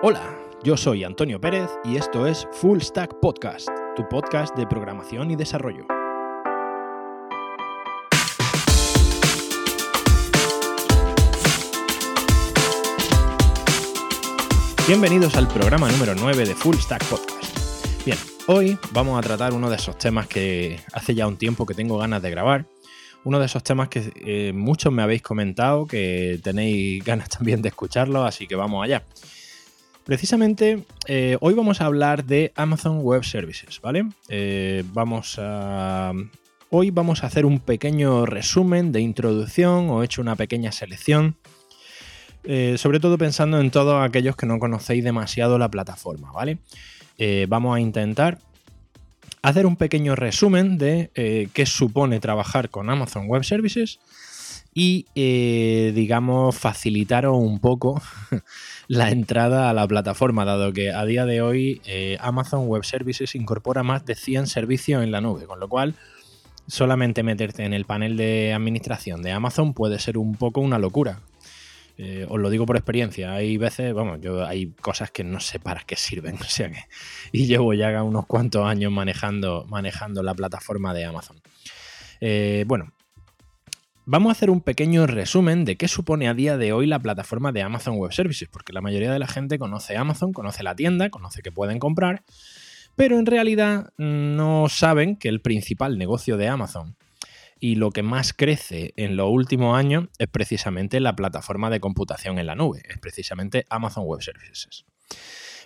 Hola, yo soy Antonio Pérez y esto es Full Stack Podcast, tu podcast de programación y desarrollo. Bienvenidos al programa número 9 de Full Stack Podcast. Bien, hoy vamos a tratar uno de esos temas que hace ya un tiempo que tengo ganas de grabar. Uno de esos temas que eh, muchos me habéis comentado, que tenéis ganas también de escucharlo, así que vamos allá. Precisamente eh, hoy vamos a hablar de Amazon Web Services, ¿vale? Eh, vamos a. Hoy vamos a hacer un pequeño resumen de introducción o he hecho una pequeña selección. Eh, sobre todo pensando en todos aquellos que no conocéis demasiado la plataforma, ¿vale? vamos a intentar hacer un pequeño resumen de qué supone trabajar con Amazon Web Services y, digamos, facilitaros un poco la entrada a la plataforma, dado que a día de hoy eh, Amazon Web Services incorpora más de 100 servicios en la nube, con lo cual solamente meterte en el panel de administración de Amazon puede ser un poco una locura. Eh, os lo digo por experiencia, hay veces, vamos, yo hay cosas que no sé para qué sirven, o sea que, y llevo ya unos cuantos años manejando, manejando la plataforma de Amazon. Eh, bueno, Vamos a hacer un pequeño resumen de qué supone a día de hoy la plataforma de Amazon Web Services, porque la mayoría de la gente conoce Amazon, conoce la tienda, conoce que pueden comprar, pero en realidad no saben que el principal negocio de Amazon y lo que más crece en los últimos años es precisamente la plataforma de computación en la nube, es precisamente Amazon Web Services.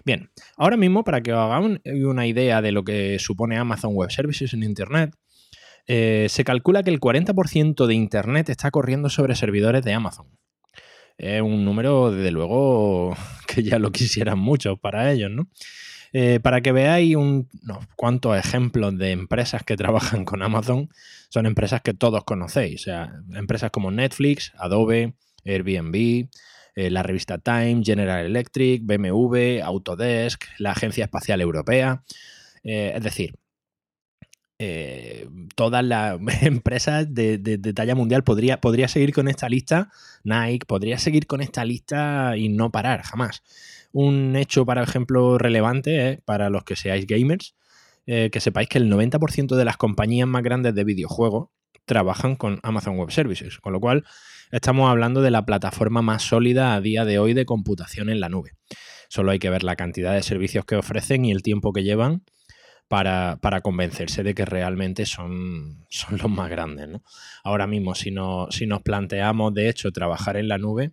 Bien, ahora mismo para que os hagan una idea de lo que supone Amazon Web Services en Internet, eh, se calcula que el 40% de Internet está corriendo sobre servidores de Amazon. Es un número, desde luego, que ya lo quisieran mucho para ellos, ¿no? Eh, para que veáis unos cuantos ejemplos de empresas que trabajan con Amazon, son empresas que todos conocéis, o sea, empresas como Netflix, Adobe, Airbnb, eh, la revista Time, General Electric, BMW, Autodesk, la Agencia Espacial Europea. es decir, eh, todas las empresas de, talla mundial. Podría, podría seguir con esta lista, Nike, podría seguir con esta lista y no parar, jamás. Un hecho, por ejemplo, relevante para los que seáis gamers, eh, que sepáis que el 90% de las compañías más grandes de videojuegos trabajan con Amazon Web Services, con lo cual estamos hablando de la plataforma más sólida a día de hoy de computación en la nube. Solo hay que ver la cantidad de servicios que ofrecen y el tiempo que llevan para, convencerse de que realmente son, son los más grandes. Ahora mismo, si, si nos planteamos, de hecho, trabajar en la nube,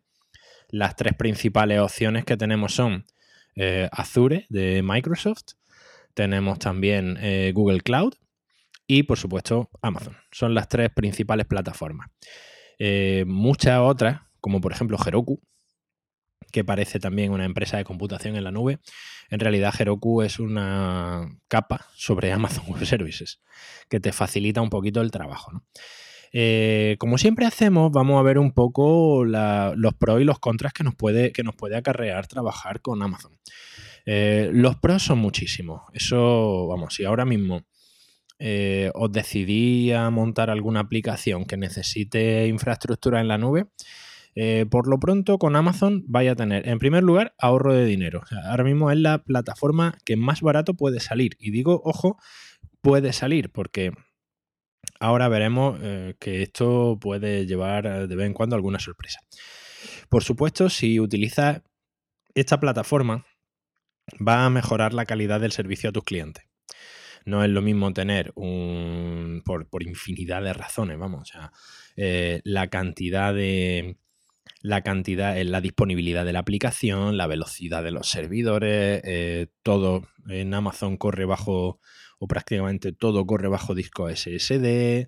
las tres principales opciones que tenemos son eh, Azure de Microsoft, tenemos también eh, Google Cloud y, por supuesto, Amazon. Son las tres principales plataformas. Eh, muchas otras, como por ejemplo Heroku, que parece también una empresa de computación en la nube, en realidad Heroku es una capa sobre Amazon Web Services que te facilita un poquito el trabajo. Eh, como siempre hacemos, vamos a ver un poco los pros y los contras que nos puede, que nos puede acarrear trabajar con Amazon. Eh, los pros son muchísimos. Eso, vamos, si ahora mismo eh, os decidí a montar alguna aplicación que necesite infraestructura en la nube, eh, por lo pronto, con Amazon vaya a tener, en primer lugar, ahorro de dinero. ahora mismo es la plataforma que más barato puede salir. Y digo, ojo, puede salir, porque ahora veremos eh, que esto puede llevar eh, de vez en cuando alguna sorpresa. Por supuesto, si utilizas esta plataforma, va a mejorar la calidad del servicio a tus clientes. No es lo mismo tener un. por, infinidad de razones, vamos. O sea, la cantidad de la cantidad, eh, la disponibilidad de la aplicación, la velocidad de los servidores, eh, todo en Amazon corre bajo, o prácticamente todo corre bajo disco SSD.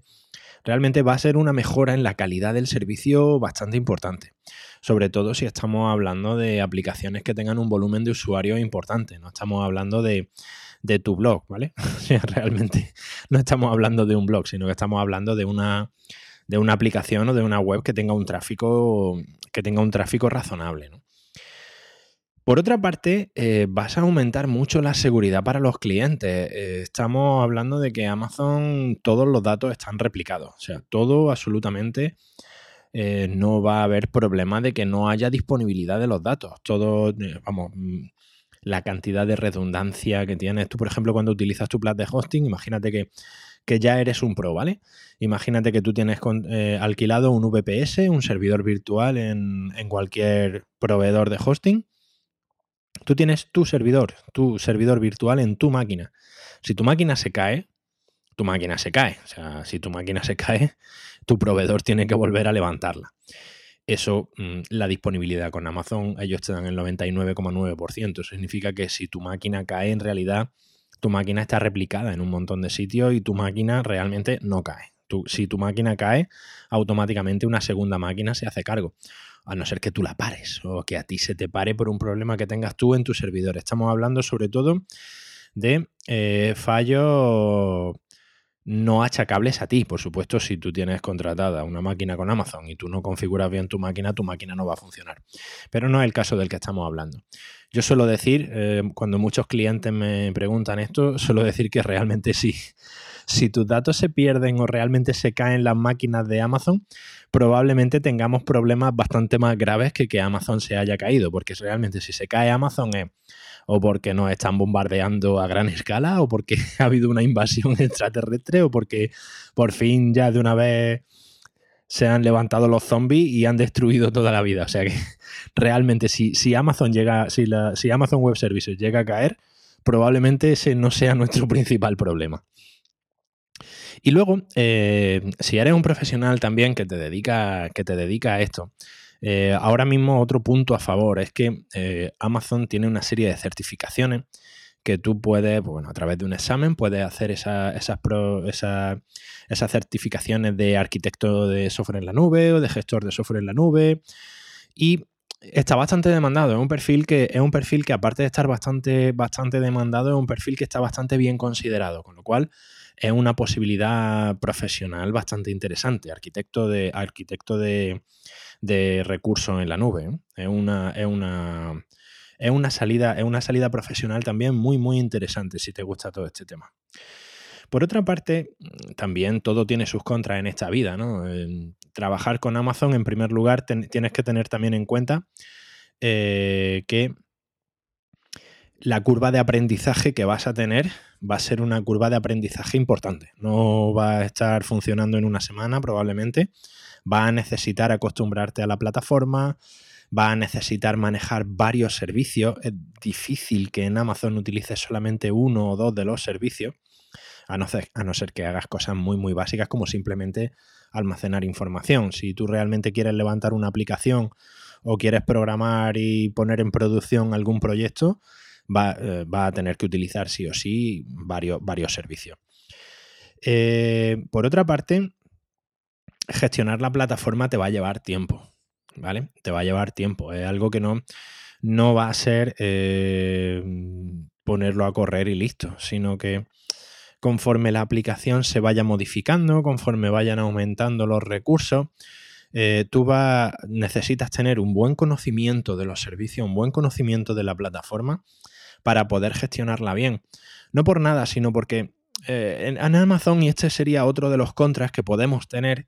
Realmente va a ser una mejora en la calidad del servicio bastante importante. Sobre todo si estamos hablando de aplicaciones que tengan un volumen de usuarios importante. No estamos hablando de, de tu blog, ¿vale? realmente no estamos hablando de un blog, sino que estamos hablando de una de una aplicación o de una web que tenga un tráfico, que tenga un tráfico razonable. Por otra parte, eh, vas a aumentar mucho la seguridad para los clientes. Eh, estamos hablando de que Amazon todos los datos están replicados. O sea, todo absolutamente eh, no va a haber problema de que no haya disponibilidad de los datos. Todo, vamos, mm, la cantidad de redundancia que tienes. Tú, por ejemplo, cuando utilizas tu plan de hosting, imagínate que, ya eres un pro, ¿vale? Imagínate que tú tienes eh, alquilado un VPS, un servidor virtual en, en cualquier proveedor de hosting. Tú tienes tu servidor, tu servidor virtual en tu máquina. Si tu máquina se cae, tu máquina se cae. O sea, si tu máquina se cae, tu proveedor tiene que volver a levantarla. Eso, mm, la disponibilidad con Amazon, ellos te dan el 99,9%. Significa que si tu máquina cae, en realidad tu máquina está replicada en un montón de sitios y tu máquina realmente no cae. si tu máquina cae, automáticamente una segunda máquina se hace cargo. A no ser que tú la pares o que a ti se te pare por un problema que tengas tú en tu servidor. Estamos hablando sobre todo de eh, fallos no achacables a ti. Por supuesto, si tú tienes contratada una máquina con Amazon y tú no configuras bien tu máquina, tu máquina no va a funcionar. Pero no es el caso del que estamos hablando. Yo suelo decir, eh, cuando muchos clientes me preguntan esto, suelo decir que realmente sí. Si tus datos se pierden o realmente se caen las máquinas de Amazon, probablemente tengamos problemas bastante más graves que que Amazon se haya caído, porque realmente si se cae Amazon es o porque nos están bombardeando a gran escala, o porque ha habido una invasión extraterrestre, o porque por fin ya de una vez se han levantado los zombies y han destruido toda la vida. O sea que realmente si, si Amazon llega, si, si Amazon Web Services llega a caer, probablemente ese no sea nuestro principal problema. Y luego, eh, si eres un profesional también que te dedica, que te dedica a esto, eh, ahora mismo otro punto a favor es que eh, Amazon tiene una serie de certificaciones que tú puedes, pues bueno, a través de un examen, puedes hacer esas, esas certificaciones de arquitecto de software en la nube o de gestor de software en la nube. Y está bastante demandado. Es un perfil que, es un perfil que aparte de estar bastante, bastante demandado, es un perfil que está bastante bien considerado. Con lo cual, es una posibilidad profesional bastante interesante. Arquitecto de, arquitecto de, de recursos en la nube. Es una, es una, es una, salida, es una salida profesional también muy, muy interesante si te gusta todo este tema. Por otra parte, también todo tiene sus contras en esta vida, ¿no? trabajar con Amazon, en primer lugar, tienes que tener también en cuenta eh, que la curva de aprendizaje que vas a tener va a ser una curva de aprendizaje importante. No va a estar funcionando en una semana probablemente, va a necesitar acostumbrarte a la plataforma, va a necesitar manejar varios servicios. Es difícil que en Amazon utilices solamente uno o dos de los servicios, a no, ser, a no ser que hagas cosas muy, muy básicas como simplemente almacenar información. Si tú realmente quieres levantar una aplicación o quieres programar y poner en producción algún proyecto, va, eh, a tener que utilizar sí o sí varios, varios servicios. Eh, por otra parte, gestionar la plataforma te va a llevar tiempo, ¿vale? Te va a llevar tiempo. Es algo que no, no va a ser eh, ponerlo a correr y listo, sino que conforme la aplicación se vaya modificando, conforme vayan aumentando los recursos, eh, tú vas, necesitas tener un buen conocimiento de los servicios, un buen conocimiento de la plataforma para poder gestionarla bien. No por nada, sino porque eh, en Amazon, y este sería otro de los contras que podemos tener,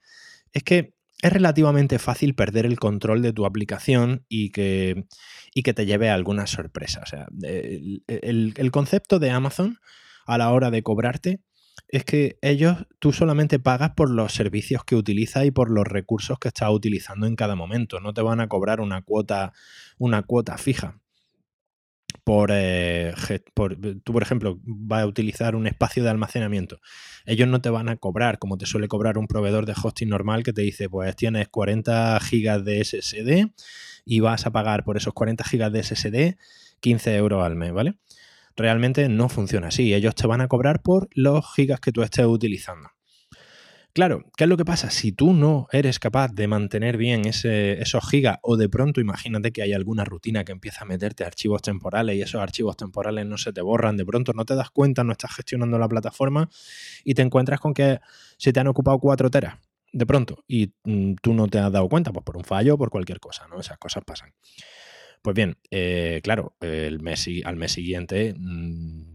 es que es relativamente fácil perder el control de tu aplicación y que, y que te lleve a alguna sorpresa. O sea, el, concepto de Amazon a la hora de cobrarte es que ellos, tú solamente pagas por los servicios que utilizas y por los recursos que estás utilizando en cada momento. No te van a cobrar una cuota, una cuota fija por, eh, por, tú, por ejemplo, vas a utilizar un espacio de almacenamiento. Ellos no te van a cobrar como te suele cobrar un proveedor de hosting normal que te dice, pues tienes 40 gigas de SSD y vas a pagar por esos 40 gigas de SSD 15 euros al mes, ¿vale? Realmente no funciona así. Ellos te van a cobrar por los gigas que tú estés utilizando. Claro, ¿qué es lo que pasa? Si tú no eres capaz de mantener bien esos gigas o de pronto imagínate que hay alguna rutina que empieza a meterte archivos temporales y esos archivos temporales no se te borran, de pronto no te das cuenta, no estás gestionando la plataforma y te encuentras con que se te han ocupado cuatro teras de pronto y mm, tú no te has dado cuenta, pues por un fallo o por cualquier cosa, ¿no? Esas cosas pasan. Pues bien, eh, claro, el mes, al mes siguiente... Mm,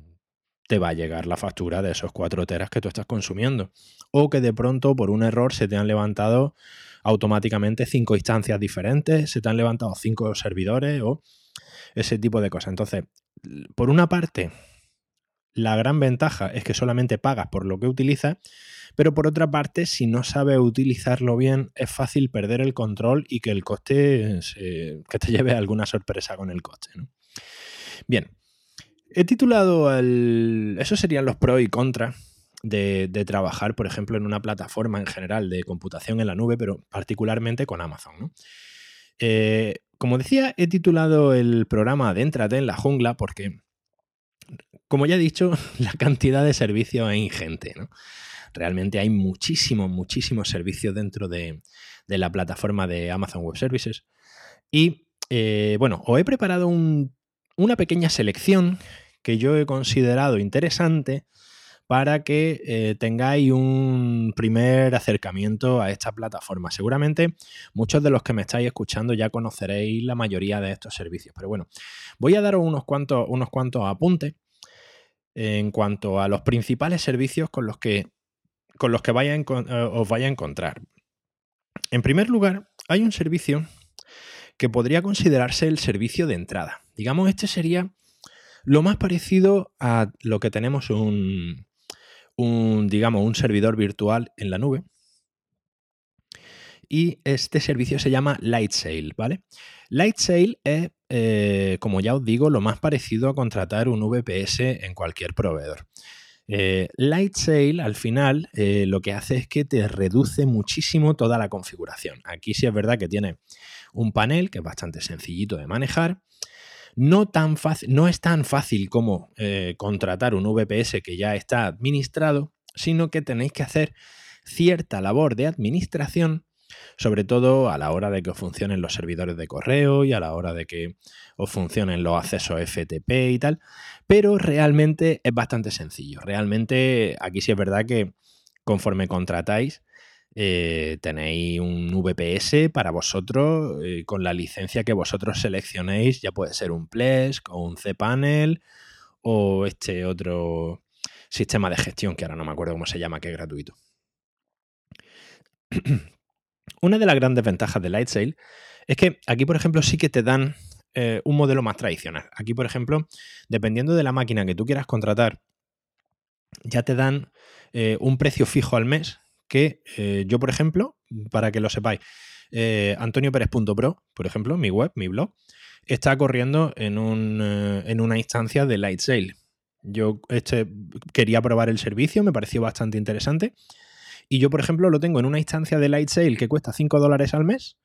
te va a llegar la factura de esos 4 teras que tú estás consumiendo. O que de pronto por un error se te han levantado automáticamente cinco instancias diferentes, se te han levantado cinco servidores o ese tipo de cosas. Entonces, por una parte, la gran ventaja es que solamente pagas por lo que utilizas, pero por otra parte, si no sabes utilizarlo bien, es fácil perder el control y que el coste, que te lleve alguna sorpresa con el coste. Bien, he titulado el... Esos serían los pros y contras de, trabajar, por ejemplo, en una plataforma en general de computación en la nube, pero particularmente con Amazon. Eh, como decía, he titulado el programa Adéntrate en la jungla porque, como ya he dicho, la cantidad de servicios es ingente. Realmente hay muchísimos, muchísimos servicios dentro de, la plataforma de Amazon Web Services. Y eh, bueno, os he preparado una pequeña selección que yo he considerado interesante para que eh, tengáis un primer acercamiento a esta plataforma. Seguramente muchos de los que me estáis escuchando ya conoceréis la mayoría de estos servicios, pero bueno, voy a daros unos cuantos, unos cuantos apuntes en cuanto a los principales servicios con los que, con los que eh, os vaya a encontrar. En primer lugar, hay un servicio que podría considerarse el servicio de entrada. Digamos, este sería lo más parecido a lo que tenemos un, digamos, un servidor virtual en la nube. Y este servicio se llama Lightsail, ¿vale? Lightsail es, eh, como ya os digo, lo más parecido a contratar un VPS en cualquier proveedor. Eh, Lightsail al final eh, lo que hace es que te reduce muchísimo toda la configuración. Aquí sí es verdad que tiene un panel que es bastante sencillito de manejar no, tan fácil, no es tan fácil como eh, contratar un VPS que ya está administrado, sino que tenéis que hacer cierta labor de administración, sobre todo a la hora de que os funcionen los servidores de correo y a la hora de que os funcionen los accesos FTP y tal, pero realmente es bastante sencillo. Realmente aquí sí es verdad que conforme contratáis, eh, tenéis un VPS para vosotros eh, con la licencia que vosotros seleccionéis, ya puede ser un Plesk o un cPanel o este otro sistema de gestión que ahora no me acuerdo cómo se llama, que es gratuito. Una de las grandes ventajas de Lightsail es que aquí, por ejemplo, sí que te dan eh, un modelo más tradicional. Aquí, por ejemplo, dependiendo de la máquina que tú quieras contratar, ya te dan un precio fijo al mes que eh, yo, por ejemplo, para que lo sepáis, eh, antonioperez.pro, por ejemplo, mi web, mi blog, está corriendo en, un, eh, en una instancia de Lightsail. Yo este, quería probar el servicio, me pareció bastante interesante. Y yo, por ejemplo, lo tengo en una instancia de Lightsail que cuesta 5 dólares al mes,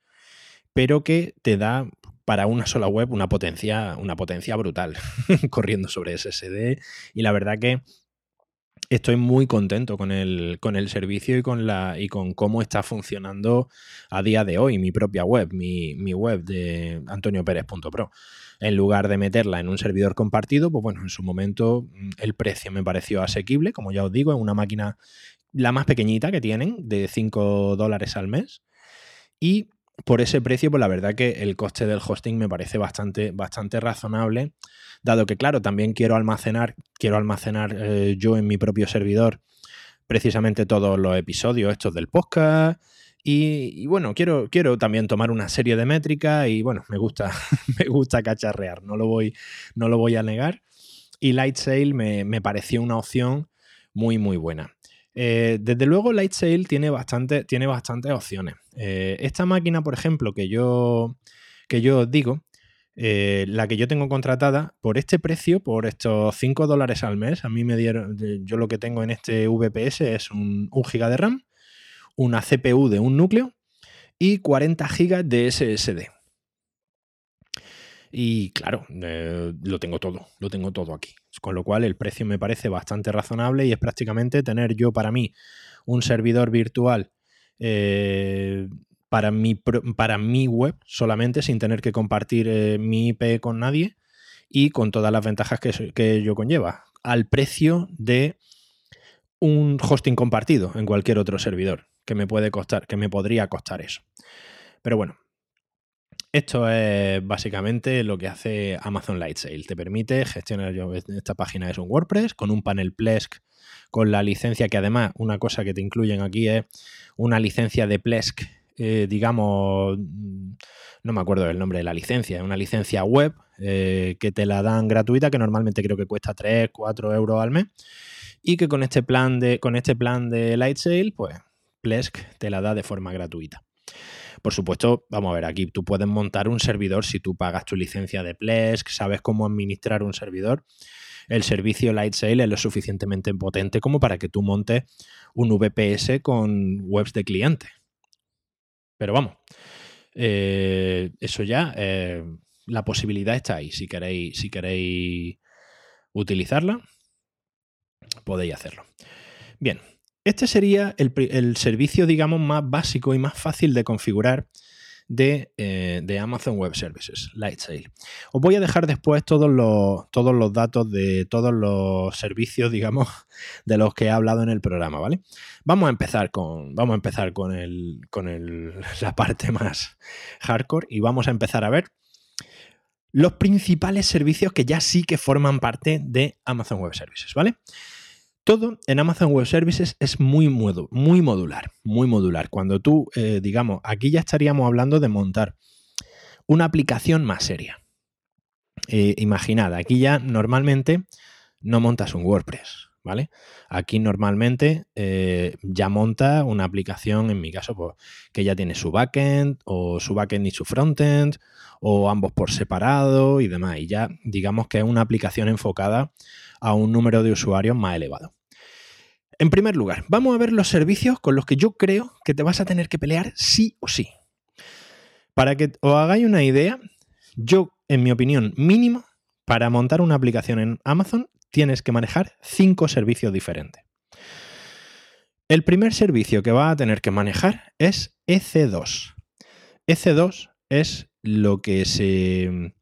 pero que te da para una sola web una potencia, una potencia brutal corriendo sobre SSD. Y la verdad que estoy muy contento con el, con el servicio y con, la, y con cómo está funcionando a día de hoy mi propia web, mi, web de antonioperez.pro. En lugar de meterla en un servidor compartido, pues bueno, en su momento mm, el precio me pareció asequible, como ya os digo, en una máquina la más pequeñita que tienen, de 5 dólares al mes. Y por ese precio, pues la verdad que el coste del hosting me parece bastante, bastante razonable, dado que, claro, también quiero almacenar, quiero almacenar eh, yo en mi propio servidor precisamente todos los episodios estos del podcast. Y, bueno, quiero, quiero también tomar una serie de métricas y bueno, me gusta, me gusta cacharrear, no lo voy, no lo voy a negar. Y Lightsail me, me pareció una opción muy, muy buena. Eh, desde luego, Lightsail tiene, bastante, tiene bastantes opciones. Eh, esta máquina, por ejemplo, que yo, que yo os digo, eh, la que yo tengo contratada, por este precio, por estos 5 dólares al mes, a mí me dieron, yo lo que tengo en este VPS es un, 1 GB de RAM, una CPU de un núcleo y 40 GB de SSD. Y claro, lo tengo todo, lo tengo todo aquí. Con lo cual el precio me parece bastante razonable y es prácticamente tener yo para mí un servidor virtual eh, para, mi, para mi web solamente sin tener que compartir eh, mi IP con nadie y con todas las ventajas que, que ello conlleva, al precio de un hosting compartido en cualquier otro servidor que me puede costar, que me podría costar eso. Pero bueno, esto es básicamente lo que hace Amazon Lightsail. Te permite gestionar, esta página es un WordPress con un panel Plesk con la licencia que además una cosa que te incluyen aquí es una licencia de Plesk, eh, digamos, no me acuerdo del nombre de la licencia, una licencia web eh, que te la dan gratuita, que normalmente creo que cuesta 3, 4 euros al mes. Y que con este plan de, con este plan de Lightsail, pues Plesk te la da de forma gratuita. Por supuesto, vamos a ver, aquí tú puedes montar un servidor si tú pagas tu licencia de Plesk, sabes cómo administrar un servidor. El servicio Lightsail es lo suficientemente potente como para que tú montes un VPS con webs de cliente. Pero vamos, eh, eso ya, eh, la posibilidad está ahí. Si queréis, si queréis utilizarla, podéis hacerlo. Bien, este sería el, servicio, digamos, más básico y más fácil de configurar eh, de, Amazon Web Services, Lightsail. Os voy a dejar después todos los, todos los datos de todos los servicios, digamos, de los que he hablado en el programa, ¿vale? Vamos a empezar con, vamos a empezar con, el, con la parte más hardcore y vamos a empezar a ver los principales servicios que ya sí que forman parte de Amazon Web Services, ¿vale? Todo en Amazon Web Services es muy, muy modular, muy modular. Cuando tú, eh, digamos, aquí ya estaríamos hablando de montar una aplicación más seria. Eh, imaginad, aquí ya normalmente no montas un WordPress, ¿vale? Aquí normalmente eh, ya monta una aplicación, en mi caso, pues, que ya tiene su backend, o su backend y su frontend, o ambos por separado y demás. Y ya digamos que es una aplicación enfocada a un número de usuarios más elevado. En primer lugar, vamos a ver los servicios con los que yo creo que te vas a tener que pelear sí o sí. Para que os hagáis una idea, yo, en mi opinión, mínimo, para montar una aplicación en Amazon, tienes que manejar cinco servicios diferentes. El primer servicio que vas a tener que manejar es EC2. EC2 es lo que se...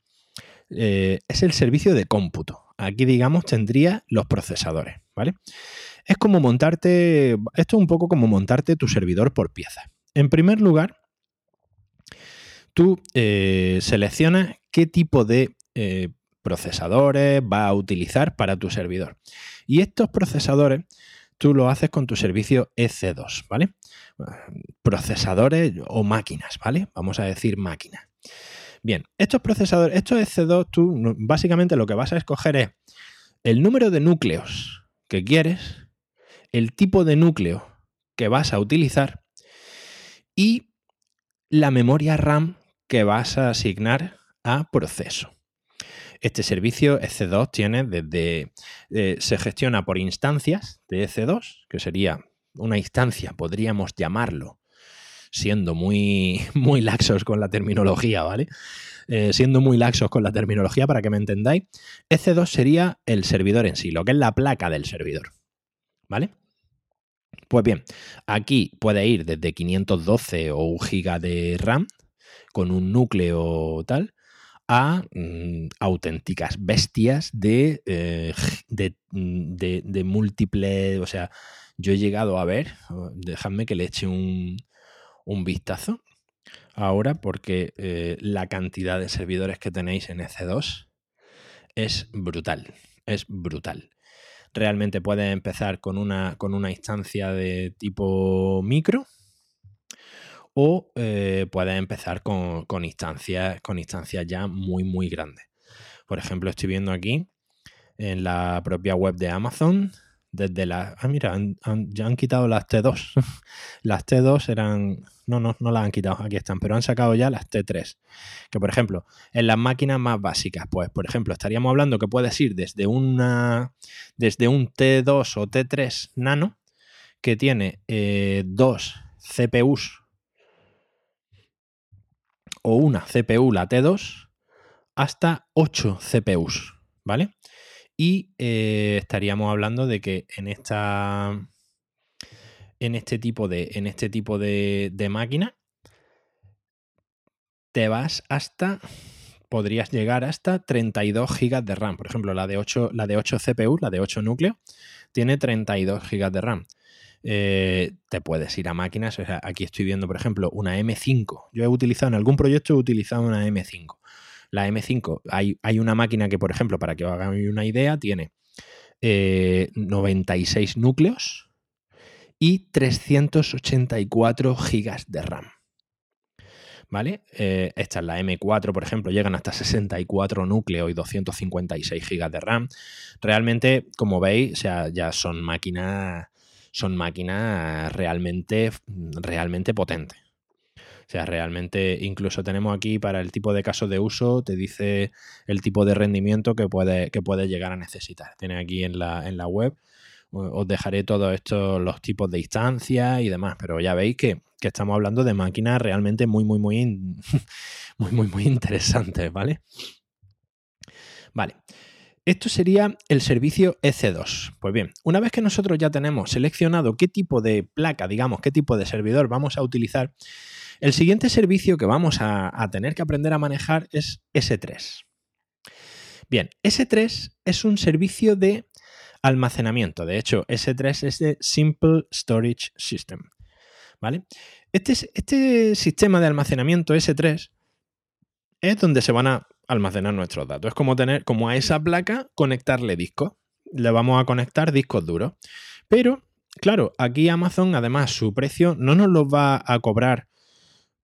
Eh, es el servicio de cómputo. Aquí, digamos, tendría los procesadores, ¿vale? Es como montarte, esto es un poco como montarte tu servidor por piezas. En primer lugar, tú eh, seleccionas qué tipo de eh, procesadores va a utilizar para tu servidor. Y estos procesadores tú lo haces con tu servicio EC2, ¿vale? Procesadores o máquinas, ¿vale? Vamos a decir máquinas. Bien, estos procesadores, estos EC2, tú básicamente lo que vas a escoger es el número de núcleos que quieres, el tipo de núcleo que vas a utilizar y la memoria RAM que vas a asignar a proceso. Este servicio EC2 tiene desde. Eh, se gestiona por instancias de EC2, que sería una instancia, podríamos llamarlo, siendo muy, muy laxos con la terminología, ¿vale? Eh, siendo muy laxos con la terminología para que me entendáis, EC2 sería el servidor en sí, lo que es la placa del servidor, ¿vale? Pues bien, aquí puede ir desde 512 o 1 giga de RAM con un núcleo tal a mm, auténticas bestias de, eh, mm, de, de, múltiples, o sea, yo he llegado a ver, dejadme que le eche un, un vistazo ahora porque eh, la cantidad de servidores que tenéis en EC2 es brutal, es brutal. Realmente puedes empezar con una, con una instancia de tipo micro o eh, puedes empezar con, con, instancias, con instancias ya muy, muy grandes. Por ejemplo, estoy viendo aquí en la propia web de Amazon desde la... Ah, mira, ya han quitado las T2. las T2 eran... No, no, no las han quitado, aquí están, pero han sacado ya las T3. Que por ejemplo, en las máquinas más básicas, pues por ejemplo, estaríamos hablando que puedes ir desde una... desde un T2 o T3 nano, que tiene eh, dos CPUs o una CPU, la T2, hasta 8 CPUs, ¿vale? Y eh, estaríamos hablando de que en esta. En este tipo de. En este tipo de, máquina. Te vas hasta. Podrías llegar hasta 32 GB de RAM. Por ejemplo, la de 8, la de 8 CPU, la de 8 núcleos, tiene 32 GB de RAM. Eh, te puedes ir a máquinas. aquí estoy viendo, por ejemplo, una M5. Yo he utilizado en algún proyecto, he utilizado una M5. La M5, hay, hay una máquina que, por ejemplo, para que os hagáis una idea, tiene 96 eh, núcleos y 384 gigas de RAM. ¿vale? Eh, esta es la M4, por ejemplo, llegan hasta 64 núcleos y 256 GB de RAM. Realmente, como veis, o sea, ya son máquinas, son máquinas realmente, realmente potentes. Sea, realmente incluso tenemos aquí para el tipo de caso de uso, te dice el tipo de rendimiento que puede, que puede llegar a necesitar. Tiene aquí en la, en la web os dejaré todos estos los tipos de instancias y demás, pero ya veis que, estamos hablando de máquinas realmente muy, muy, muy, muy, muy, muy interesantes, ¿vale? Vale. Esto sería el servicio EC2. Pues bien, una vez que nosotros ya tenemos seleccionado qué tipo de placa, digamos, qué tipo de servidor vamos a utilizar, el siguiente servicio que vamos a, tener que aprender a manejar es S3. Bien, S3 es un servicio de almacenamiento. De hecho, S3 es de Simple Storage System. ¿Vale? Este, este sistema de almacenamiento S3 es donde se van a almacenar nuestros datos. Es como tener, como a esa placa, conectarle discos. Le vamos a conectar discos duros. Pero, claro, aquí Amazon, además, su precio no nos lo va a cobrar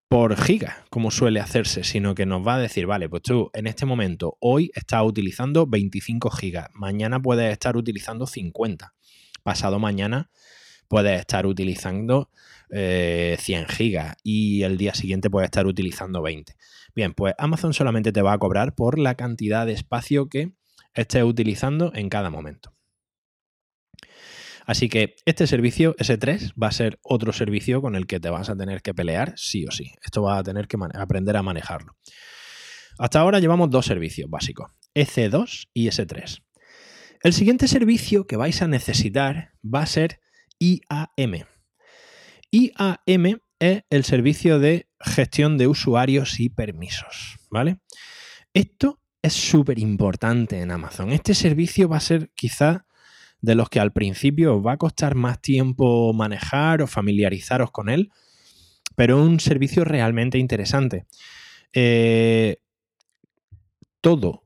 por giga, como suele hacerse, sino que nos va a decir, vale, pues tú en este momento, hoy estás utilizando 25 gigas, mañana puedes estar utilizando 50, pasado mañana puedes estar utilizando 100 eh, gigas y el día siguiente puedes estar utilizando 20. Bien, pues Amazon solamente te va a cobrar por la cantidad de espacio que estés utilizando en cada momento. Así que este servicio, S3, va a ser otro servicio con el que te vas a tener que pelear sí o sí. Esto vas a tener que aprender a manejarlo. Hasta ahora llevamos dos servicios básicos, EC2 y S3. El siguiente servicio que vais a necesitar va a ser IAM. IAM es el servicio de gestión de usuarios y permisos, ¿vale? Esto es súper importante en Amazon. Este servicio va a ser quizá de los que al principio os va a costar más tiempo manejar o familiarizaros con él, pero un servicio realmente interesante. Eh, todo,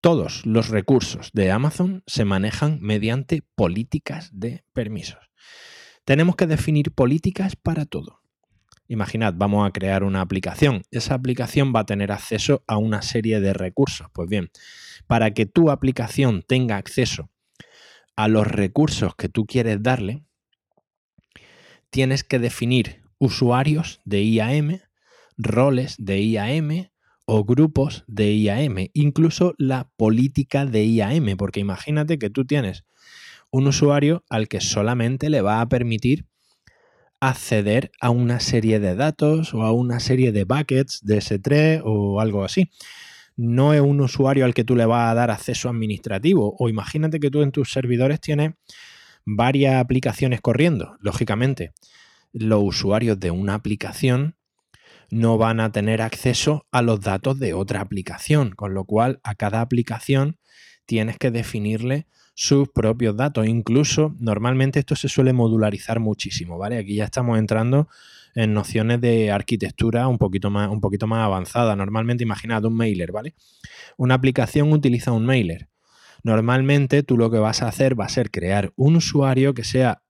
todos los recursos de Amazon se manejan mediante políticas de permisos. Tenemos que definir políticas para todo. Imaginad, vamos a crear una aplicación. Esa aplicación va a tener acceso a una serie de recursos. Pues bien, para que tu aplicación tenga acceso a los recursos que tú quieres darle, tienes que definir usuarios de IAM, roles de IAM o grupos de IAM, incluso la política de IAM, porque imagínate que tú tienes un usuario al que solamente le va a permitir acceder a una serie de datos o a una serie de buckets de S3 o algo así no es un usuario al que tú le vas a dar acceso administrativo. O imagínate que tú en tus servidores tienes varias aplicaciones corriendo. Lógicamente, los usuarios de una aplicación no van a tener acceso a los datos de otra aplicación, con lo cual a cada aplicación tienes que definirle sus propios datos. Incluso normalmente esto se suele modularizar muchísimo, ¿vale? Aquí ya estamos entrando en nociones de arquitectura un poquito más, un poquito más avanzada. Normalmente, imaginad un mailer, ¿vale? Una aplicación utiliza un mailer. Normalmente tú lo que vas a hacer va a ser crear un usuario que sea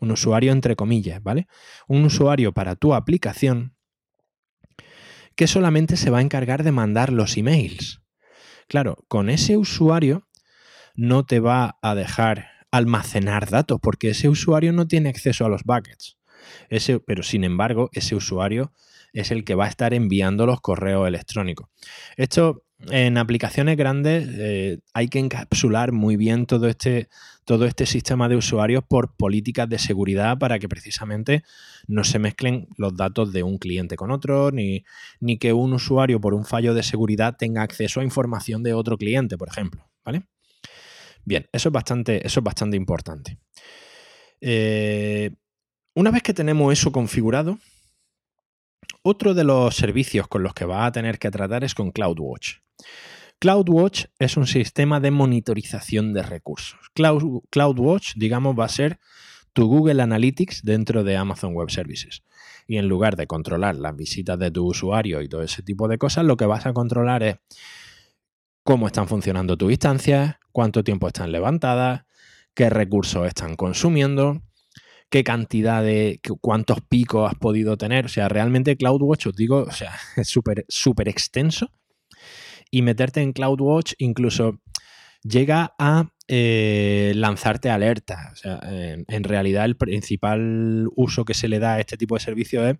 un usuario entre comillas, ¿vale? Un usuario para tu aplicación que solamente se va a encargar de mandar los emails. Claro, con ese usuario no te va a dejar almacenar datos porque ese usuario no tiene acceso a los buckets. Ese, pero sin embargo, ese usuario es el que va a estar enviando los correos electrónicos. Esto en aplicaciones grandes eh, hay que encapsular muy bien todo este, todo este sistema de usuarios por políticas de seguridad para que precisamente no se mezclen los datos de un cliente con otro, ni, ni que un usuario por un fallo de seguridad tenga acceso a información de otro cliente, por ejemplo. ¿Vale? Bien, eso es bastante, eso es bastante importante. Eh, una vez que tenemos eso configurado, otro de los servicios con los que va a tener que tratar es con CloudWatch. CloudWatch es un sistema de monitorización de recursos. CloudWatch, digamos, va a ser tu Google Analytics dentro de Amazon Web Services. Y en lugar de controlar las visitas de tu usuario y todo ese tipo de cosas, lo que vas a controlar es cómo están funcionando tus instancias, cuánto tiempo están levantadas, qué recursos están consumiendo, qué cantidad de, cuántos picos has podido tener. O sea, realmente CloudWatch, os digo, o sea, es súper, súper extenso. Y meterte en CloudWatch incluso llega a eh, lanzarte alerta. O sea, en, realidad el principal uso que se le da a este tipo de servicio es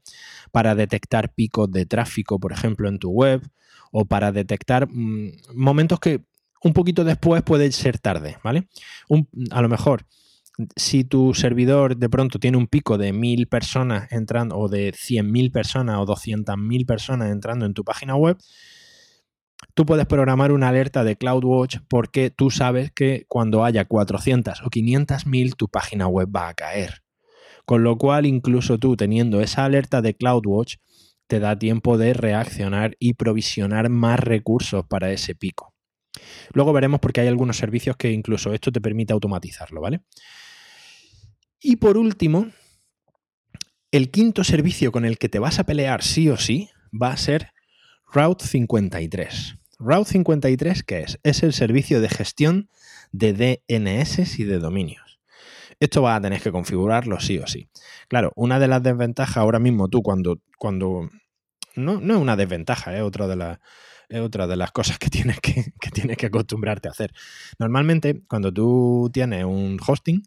para detectar picos de tráfico, por ejemplo, en tu web, o para detectar mm, momentos que un poquito después puede ser tarde, ¿vale? a lo mejor si tu servidor de pronto tiene un pico de mil personas entrando, o de 100.000 personas o 200.000 personas entrando en tu página web, tú puedes programar una alerta de CloudWatch porque tú sabes que cuando haya 400 o 500.000 tu página web va a caer. Con lo cual, incluso tú teniendo esa alerta de CloudWatch, te da tiempo de reaccionar y provisionar más recursos para ese pico. Luego veremos porque hay algunos servicios que incluso esto te permite automatizarlo, ¿vale? Y por último, el quinto servicio con el que te vas a pelear sí o sí va a ser Route 53. Route 53, ¿qué es? Es el servicio de gestión de DNS y de dominios. Esto vas a tener que configurarlo sí o sí. Claro, una de las desventajas ahora mismo tú cuando... cuando no, no es una desventaja, es otra de las otra de las cosas que tienes que, que, tienes que acostumbrarte a hacer. Normalmente, cuando tú tienes un hosting,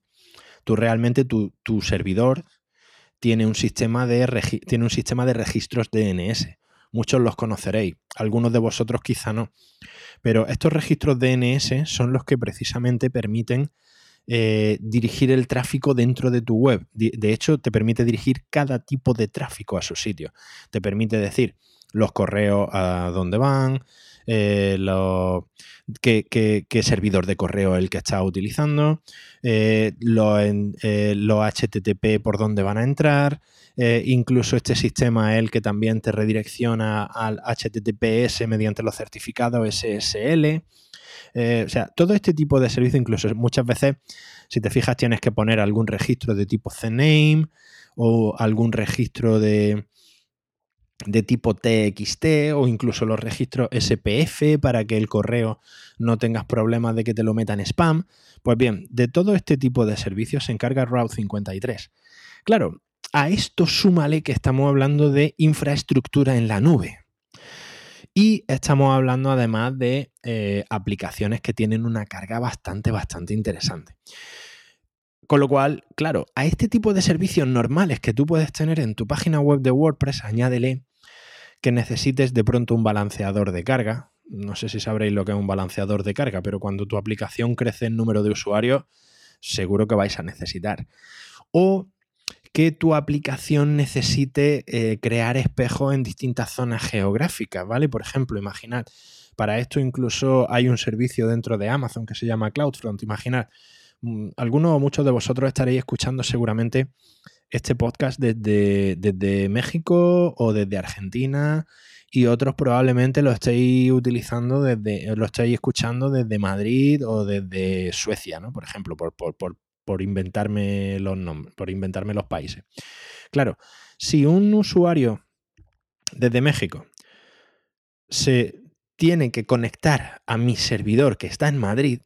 tú realmente tu, servidor tiene un, sistema de tiene un sistema de registros DNS. Muchos los conoceréis, algunos de vosotros quizá no. Pero estos registros DNS son los que precisamente permiten eh, dirigir el tráfico dentro de tu web. De hecho, te permite dirigir cada tipo de tráfico a su sitio. Te permite decir los correos a dónde van, eh, qué, servidor de correo es el que está utilizando, eh, los, HTTP eh, por dónde van a entrar, incluso este sistema es el que también te redirecciona al HTTPS mediante los certificados SSL. o sea, todo este tipo de servicios, incluso muchas veces, si te fijas, tienes que poner algún registro de tipo CNAME o algún registro de, de tipo TXT o incluso los registros SPF para que el correo no tengas problemas de que te lo metan spam. Pues bien, de todo este tipo de servicios se encarga Route 53. Claro, a esto súmale que estamos hablando de infraestructura en la nube. Y estamos hablando además de eh, aplicaciones que tienen una carga bastante, bastante interesante. Con lo cual, claro, a este tipo de servicios normales que tú puedes tener en tu página web de WordPress, añádele que necesites de pronto un balanceador de carga. No sé si sabréis lo que es un balanceador de carga, pero cuando tu aplicación crece en número de usuarios, seguro que vais a necesitar. O que tu aplicación necesite eh, crear espejos en distintas zonas geográficas, ¿vale? Por ejemplo, imaginad, para esto incluso hay un servicio dentro de Amazon que se llama CloudFront. Imaginad, algunos o muchos de vosotros estaréis escuchando seguramente este podcast desde, desde México o desde Argentina y otros probablemente lo estéis utilizando desde, lo estéis escuchando desde Madrid o desde Suecia, ¿no? Por ejemplo, por, por inventarme los nombres, por inventarme los países. Claro, si un usuario desde México se tiene que conectar a mi servidor que está en Madrid,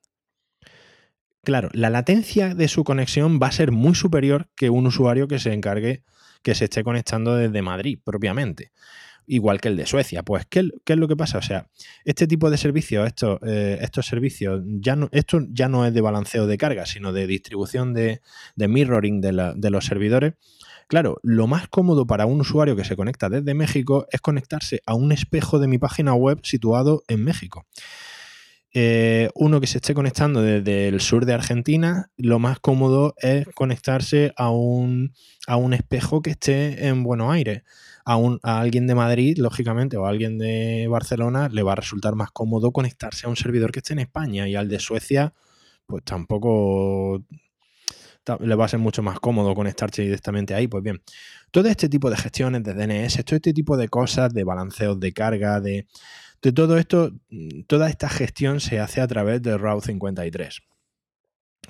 Claro, la latencia de su conexión va a ser muy superior que un usuario que se encargue, que se esté conectando desde Madrid propiamente. Igual que el de Suecia. Pues, ¿qué, es lo que pasa? O sea, este tipo de servicios, estos, eh, estos servicios, ya no, esto ya no es de balanceo de carga, sino de distribución de, mirroring de, de los servidores. Claro, lo más cómodo para un usuario que se conecta desde México es conectarse a un espejo de mi página web situado en México. Eh, uno que se esté conectando desde el sur de Argentina, lo más cómodo es conectarse a un, a un espejo que esté en Buenos Aires. A, un, a alguien de Madrid, lógicamente, o a alguien de Barcelona, le va a resultar más cómodo conectarse a un servidor que esté en España y al de Suecia, pues tampoco le va a ser mucho más cómodo conectarse directamente ahí. Pues bien, todo este tipo de gestiones de DNS, todo este tipo de cosas, de balanceos de carga, de de todo esto, toda esta gestión se hace a través de Route 53.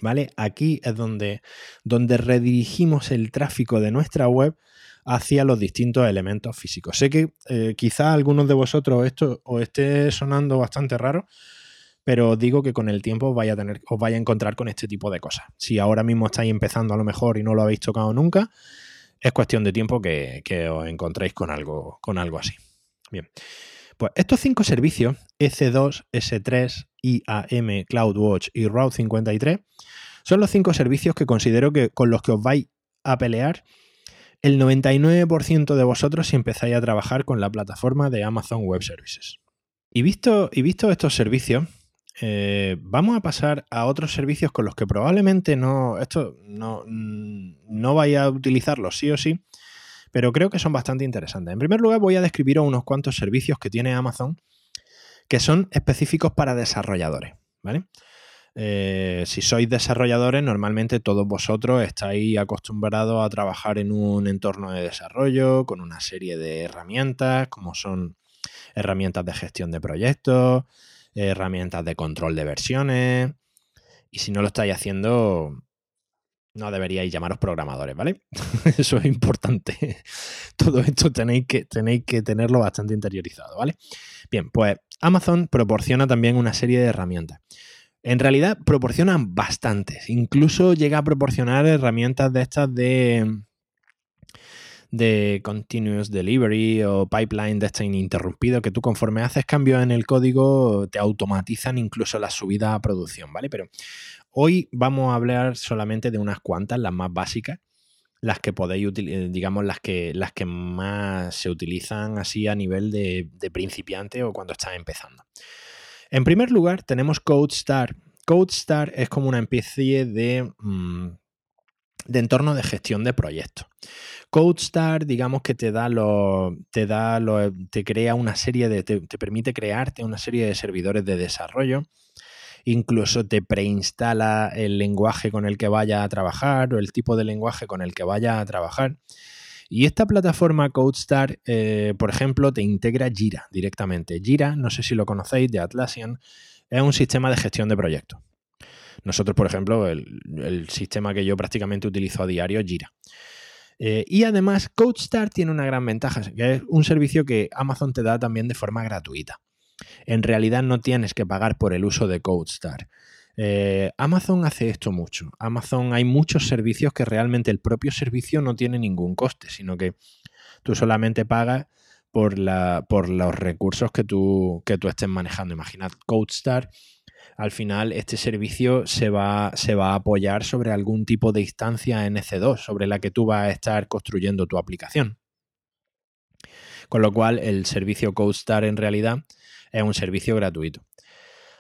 ¿Vale? Aquí es donde, donde redirigimos el tráfico de nuestra web hacia los distintos elementos físicos. Sé que eh, quizá algunos de vosotros esto os esté sonando bastante raro, pero os digo que con el tiempo os vaya a, tener, os vaya a encontrar con este tipo de cosas. Si ahora mismo estáis empezando a lo mejor y no lo habéis tocado nunca, es cuestión de tiempo que, os encontréis con algo, con algo así. Bien. Pues estos cinco servicios, EC2, S3, IAM, CloudWatch y Route 53, son los cinco servicios que considero que con los que os vais a pelear el 99% de vosotros si empezáis a trabajar con la plataforma de Amazon Web Services. Y visto, y visto estos servicios, eh, vamos a pasar a otros servicios con los que probablemente no, esto no, no vaya a utilizarlos sí o sí, pero creo que son bastante interesantes. En primer lugar, voy a describir unos cuantos servicios que tiene Amazon que son específicos para desarrolladores, ¿vale? Eh, si sois desarrolladores, normalmente todos vosotros estáis acostumbrados a trabajar en un entorno de desarrollo con una serie de herramientas, como son herramientas de gestión de proyectos, herramientas de control de versiones. Y si no lo estáis haciendo, no deberíais llamaros programadores, ¿vale? Eso es importante. Todo esto tenéis que, tenéis que tenerlo bastante interiorizado, ¿vale? Bien, pues Amazon proporciona también una serie de herramientas. En realidad proporcionan bastantes. Incluso llega a proporcionar herramientas de estas de, de continuous delivery o pipeline de este ininterrumpido que tú conforme haces cambios en el código te automatizan incluso la subida a producción, ¿vale? Pero hoy vamos a hablar solamente de unas cuantas, las más básicas, las que podéis eh, digamos, las que, las que más se utilizan así a nivel de, principiante o cuando estás empezando. En primer lugar, tenemos CodeStar. CodeStar es como una especie de, mm, de entorno de gestión de proyectos. CodeStar, digamos que te da lo, te da te crea una serie de, te, permite crearte una serie de servidores de desarrollo. Incluso te preinstala el lenguaje con el que vaya a trabajar o el tipo de lenguaje con el que vaya a trabajar. Y esta plataforma CodeStar, eh, por ejemplo, te integra Jira directamente. Jira, no sé si lo conocéis, de Atlassian, es un sistema de gestión de proyectos. Nosotros, por ejemplo, el, sistema que yo prácticamente utilizo a diario es Jira. Eh, y además, CodeStar tiene una gran ventaja, que es un servicio que Amazon te da también de forma gratuita. En realidad no tienes que pagar por el uso de CodeStar. Eh, Amazon hace esto mucho. Amazon hay muchos servicios que realmente el propio servicio no tiene ningún coste, sino que tú solamente pagas por, la, por los recursos que tú, que tú estés manejando. Imaginad CodeStar al final este servicio se va, se va a apoyar sobre algún tipo de instancia NC2 sobre la que tú vas a estar construyendo tu aplicación. Con lo cual, el servicio CodeStar en realidad es un servicio gratuito.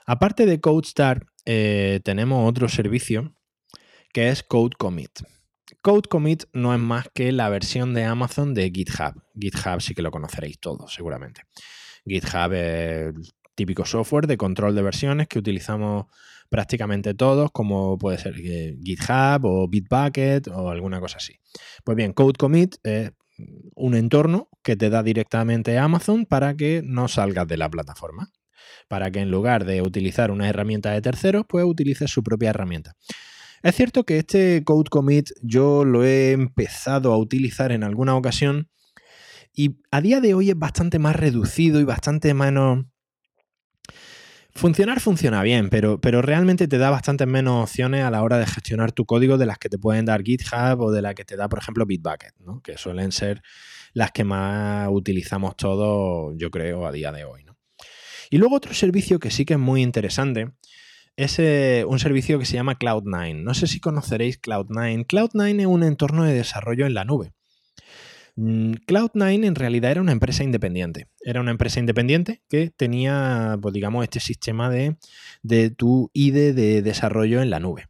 Aparte de CodeStar, eh, tenemos otro servicio que es CodeCommit. CodeCommit no es más que la versión de Amazon de GitHub. GitHub sí que lo conoceréis todos, seguramente. GitHub es típico software de control de versiones que utilizamos prácticamente todos, como puede ser eh, GitHub o Bitbucket o alguna cosa así. Pues bien, Code Commit es un entorno que te da directamente Amazon para que no salgas de la plataforma. Para que en lugar de utilizar una herramienta de terceros, pues utilices su propia herramienta. Es cierto que este Code Commit yo lo he empezado a utilizar en alguna ocasión y a día de hoy es bastante más reducido y bastante menos Funcionar funciona bien, pero, pero realmente te da bastantes menos opciones a la hora de gestionar tu código de las que te pueden dar GitHub o de las que te da, por ejemplo, Bitbucket, ¿no? que suelen ser las que más utilizamos todos, yo creo, a día de hoy. Y luego otro servicio que sí que es muy interesante es eh, un servicio que se llama Cloud9. No sé si conoceréis Cloud9. Cloud9 es un entorno de desarrollo en la nube. Mm, Cloud9 en realidad era una empresa independiente. Era una empresa independiente que tenía, pues digamos, este sistema de, tu ID de desarrollo en la nube.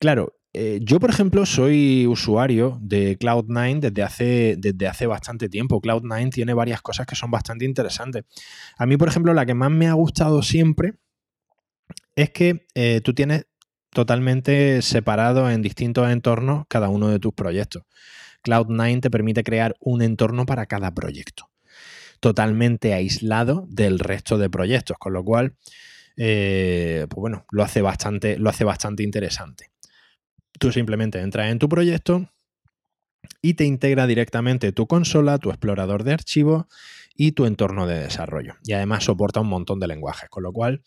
Claro, eh, yo, por ejemplo, soy usuario de Cloud9 desde hace, desde hace bastante tiempo. Cloud9 tiene varias cosas que son bastante interesantes. A mí, por ejemplo, la que más me ha gustado siempre es que eh, tú tienes totalmente separado en distintos entornos cada uno de tus proyectos. Cloud9 te permite crear un entorno para cada proyecto, totalmente aislado del resto de proyectos, con lo cual, eh, pues bueno, lo hace, bastante, lo hace bastante interesante. Tú simplemente entras en tu proyecto y te integra directamente tu consola, tu explorador de archivos y tu entorno de desarrollo. Y además soporta un montón de lenguajes, con lo cual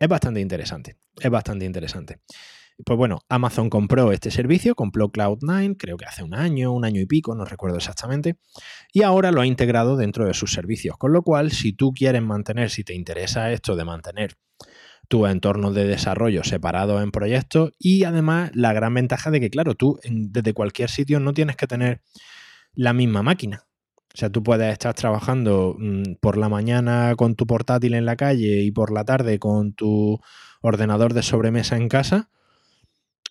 Es bastante interesante, es bastante interesante. Pues bueno, Amazon compró este servicio, compró Cloud9, creo que hace un año, un año y pico, no recuerdo exactamente, y ahora lo ha integrado dentro de sus servicios. Con lo cual, si tú quieres mantener, si te interesa esto de mantener tu entorno de desarrollo separado en proyectos y además la gran ventaja de que, claro, tú desde cualquier sitio no tienes que tener la misma máquina. O sea, tú puedes estar trabajando mm, por la mañana con tu portátil en la calle y por la tarde con tu ordenador de sobremesa en casa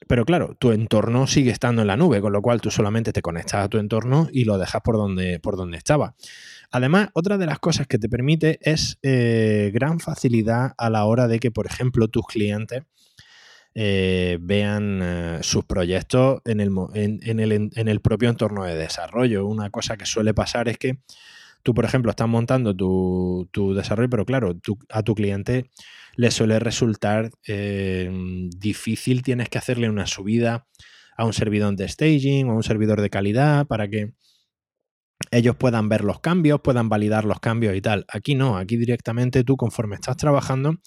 pero claro, tu entorno sigue estando en la nube, con lo cual tú solamente te conectas a tu entorno y lo dejas por donde, por donde estaba. Además, otra de las cosas que te permite es eh, gran facilidad a la hora de que, por ejemplo, tus clientes eh, vean eh, sus proyectos en el, en, el, propio entorno de desarrollo. Una cosa que suele pasar es que tú, por ejemplo, estás montando tu, desarrollo, pero claro, a tu cliente le suele resultar eh, difícil, tienes que hacerle una subida a un servidor de staging o a un servidor de calidad para que ellos puedan ver los cambios, puedan validar los cambios y tal. Aquí no, aquí directamente tú conforme estás trabajando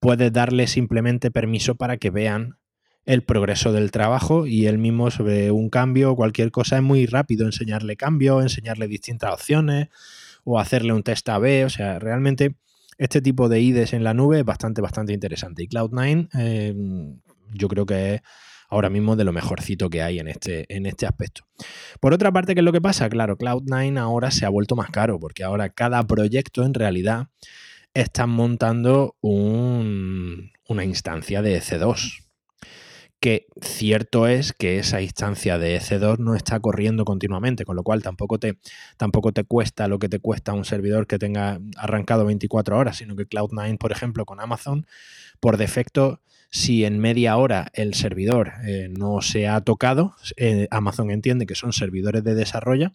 puedes darle simplemente permiso para que vean el progreso del trabajo y él mismo sobre un cambio o cualquier cosa es muy rápido enseñarle cambios, enseñarle distintas opciones o hacerle un test A-B, o sea, realmente este tipo de IDEs en la nube es bastante, bastante interesante. Y Cloud9 em, yo creo que es ahora mismo de lo mejorcito que hay en este, en este aspecto. Por otra parte, ¿qué es lo que pasa? Claro, Cloud9 ahora se ha vuelto más caro porque ahora cada proyecto en realidad está montando una instancia de EC2 que cierto es que esa instancia de EC2 no está corriendo continuamente, con lo cual tampoco te, tampoco te cuesta lo que te cuesta un servidor que tenga arrancado 24 horas, sino que Cloud9, por ejemplo, con Amazon, por defecto, si en media hora el servidor eh, no se ha tocado, eh, Amazon entiende que son servidores de desarrollo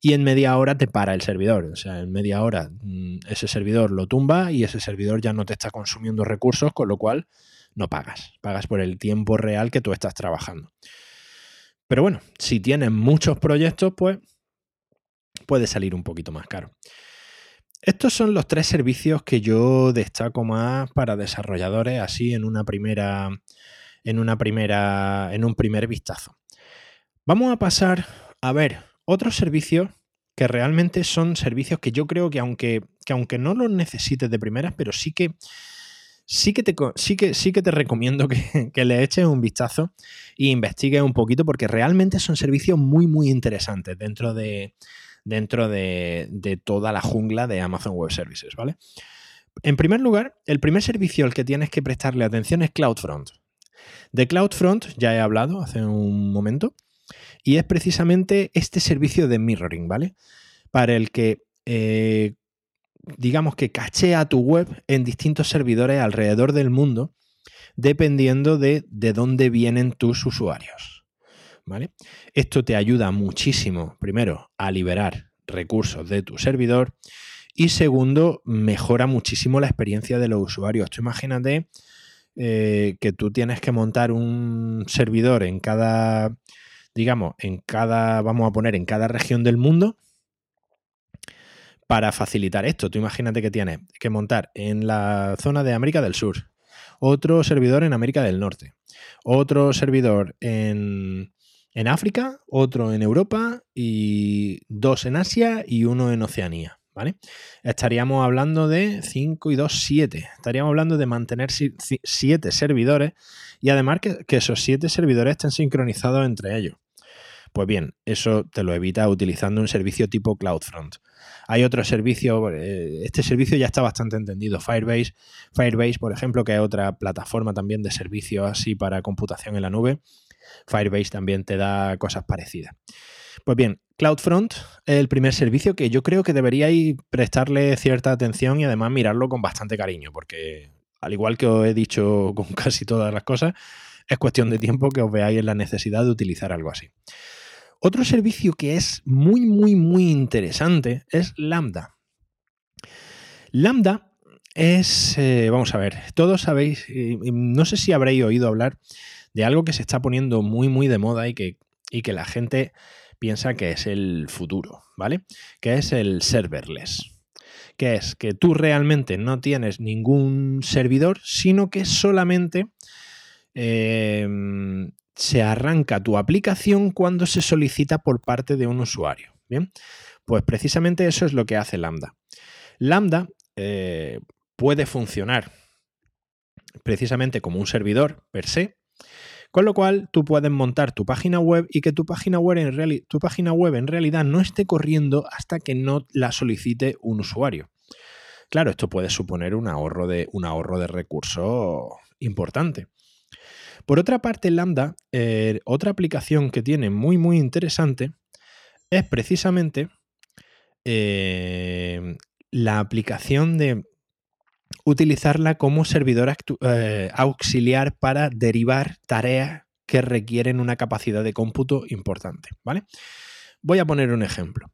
y en media hora te para el servidor. O sea, en media hora mm, ese servidor lo tumba y ese servidor ya no te está consumiendo recursos, con lo cual no pagas, pagas por el tiempo real que tú estás trabajando. Pero bueno, si tienes muchos proyectos, pues puede salir un poquito más caro. Estos son los tres servicios que yo destaco más para desarrolladores, así en una primera, en una primera, en un primer vistazo. Vamos a pasar a ver otros servicios que realmente son servicios que yo creo que aunque, que aunque no los necesites de primeras, pero sí que sí que te, sí que, sí que te recomiendo que, le eches un vistazo e investigues un poquito porque realmente son servicios muy, muy interesantes dentro de, dentro de, de toda la jungla de Amazon Web Services, ¿vale? En primer lugar, el primer servicio al que tienes que prestarle atención es CloudFront. De CloudFront ya he hablado hace un momento y es precisamente este servicio de mirroring, ¿vale? Para el que eh, digamos que cachea tu web en distintos servidores alrededor del mundo, dependiendo de, de dónde vienen tus usuarios. ¿Vale? Esto te ayuda muchísimo, primero, a liberar recursos de tu servidor y segundo, mejora muchísimo la experiencia de los usuarios. Tú imagínate eh, que tú tienes que montar un servidor en cada, digamos, en cada, vamos a poner, en cada región del mundo para facilitar esto. Tú imagínate que tienes que montar en la zona de América del Sur, otro servidor en América del Norte, otro servidor en, en África, otro en Europa y dos en Asia y uno en Oceanía. ¿Vale? Estaríamos hablando de 5 y 2, 7. Estaríamos hablando de mantener 7 servidores y además que, esos 7 servidores estén sincronizados entre ellos. Pues bien, eso te lo evita utilizando un servicio tipo CloudFront. Hay otro servicio, eh, este servicio ya está bastante entendido, Firebase. Firebase, por ejemplo, que es otra plataforma también de servicio así para computación en la nube. Firebase también te da cosas parecidas. Pues bien, CloudFront es el primer servicio que yo creo que deberíais prestarle cierta atención y además mirarlo con bastante cariño, porque al igual que os he dicho con casi todas las cosas, es cuestión de tiempo que os veáis en la necesidad de utilizar algo así. Otro servicio que es muy, muy, muy interesante es Lambda. Lambda es, eh, vamos a ver, todos sabéis, no sé si habréis oído hablar de algo que se está poniendo muy, muy de moda y que, y que la gente piensa que es el futuro, ¿vale? Que es el serverless. que es que tú realmente no tienes ningún servidor, sino que solamente em, se arranca tu aplicación cuando se solicita por parte de un usuario. Bien, pues precisamente eso es lo que hace Lambda. Lambda eh, puede funcionar precisamente como un servidor per se, con lo cual tú puedes montar tu página web y que tu página web en, tu página web en realidad no esté corriendo hasta que no la solicite un usuario. Claro, esto puede suponer un ahorro de, un ahorro de recursos importante. Por otra parte, Lambda, eh, otra aplicación que tiene muy, muy interesante es precisamente eh, la aplicación de utilizarla como servidor eh, auxiliar para derivar tareas que requieren una capacidad de cómputo importante. ¿vale? Voy a poner un ejemplo.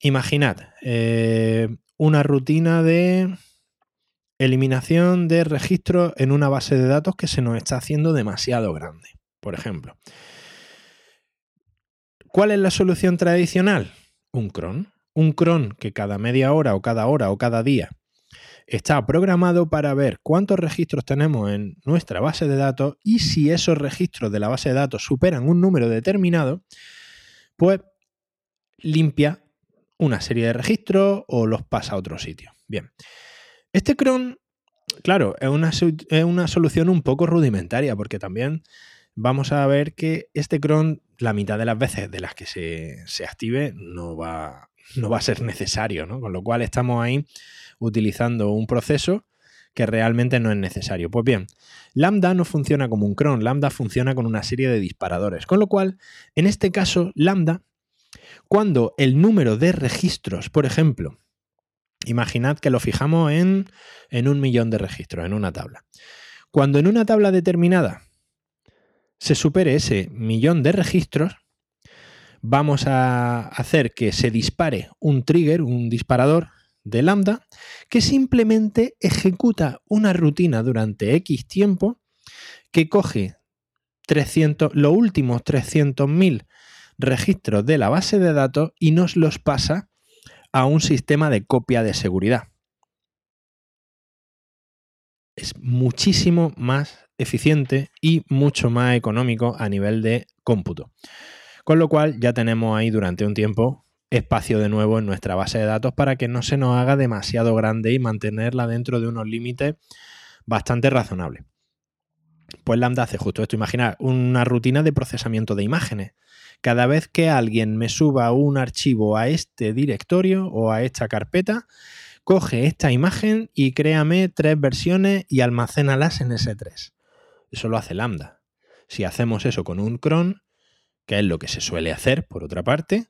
Imaginad una rutina de eliminación de registros en una base de datos que se nos está haciendo demasiado grande, por ejemplo. ¿Cuál es la solución tradicional? Un cron. Un cron que cada media hora o cada hora o cada día está programado para ver cuántos registros tenemos en nuestra base de datos y si esos registros de la base de datos superan un número determinado, pues limpia una serie de registros o los pasa a otro sitio. Bien, este cron, claro, es una, es una solución un poco rudimentaria porque también vamos a ver que este cron, la mitad de las veces de las que se, active, no va, no va a ser necesario, ¿no? Con lo cual estamos ahí utilizando un proceso que realmente no es necesario. Pues bien, Lambda no funciona como un cron, Lambda funciona con una serie de disparadores. Con lo cual, en este caso, Lambda, cuando el número de registros, por ejemplo, Imaginad que lo fijamos en, un millón de registros, en una tabla. Cuando en una tabla determinada se supere ese millón de registros, vamos a hacer que se dispare un trigger, un disparador de lambda, que simplemente ejecuta una rutina durante X tiempo que coge 300, los últimos 300.000 registros de la base de datos y nos los pasa a un sistema de copia de seguridad. Es muchísimo más eficiente y mucho más económico a nivel de cómputo. Con lo cual ya tenemos ahí durante un tiempo espacio de nuevo en nuestra base de datos para que no se nos haga demasiado grande y mantenerla dentro de unos límites bastante razonables. Pues Lambda hace justo esto. Imaginar una rutina de procesamiento de imágenes cada vez que alguien me suba un archivo a este directorio o a esta carpeta, coge esta imagen y créame tres versiones y almacénalas en S3. Eso lo hace Lambda. Si hacemos eso con un cron, que es lo que se suele hacer, por otra parte,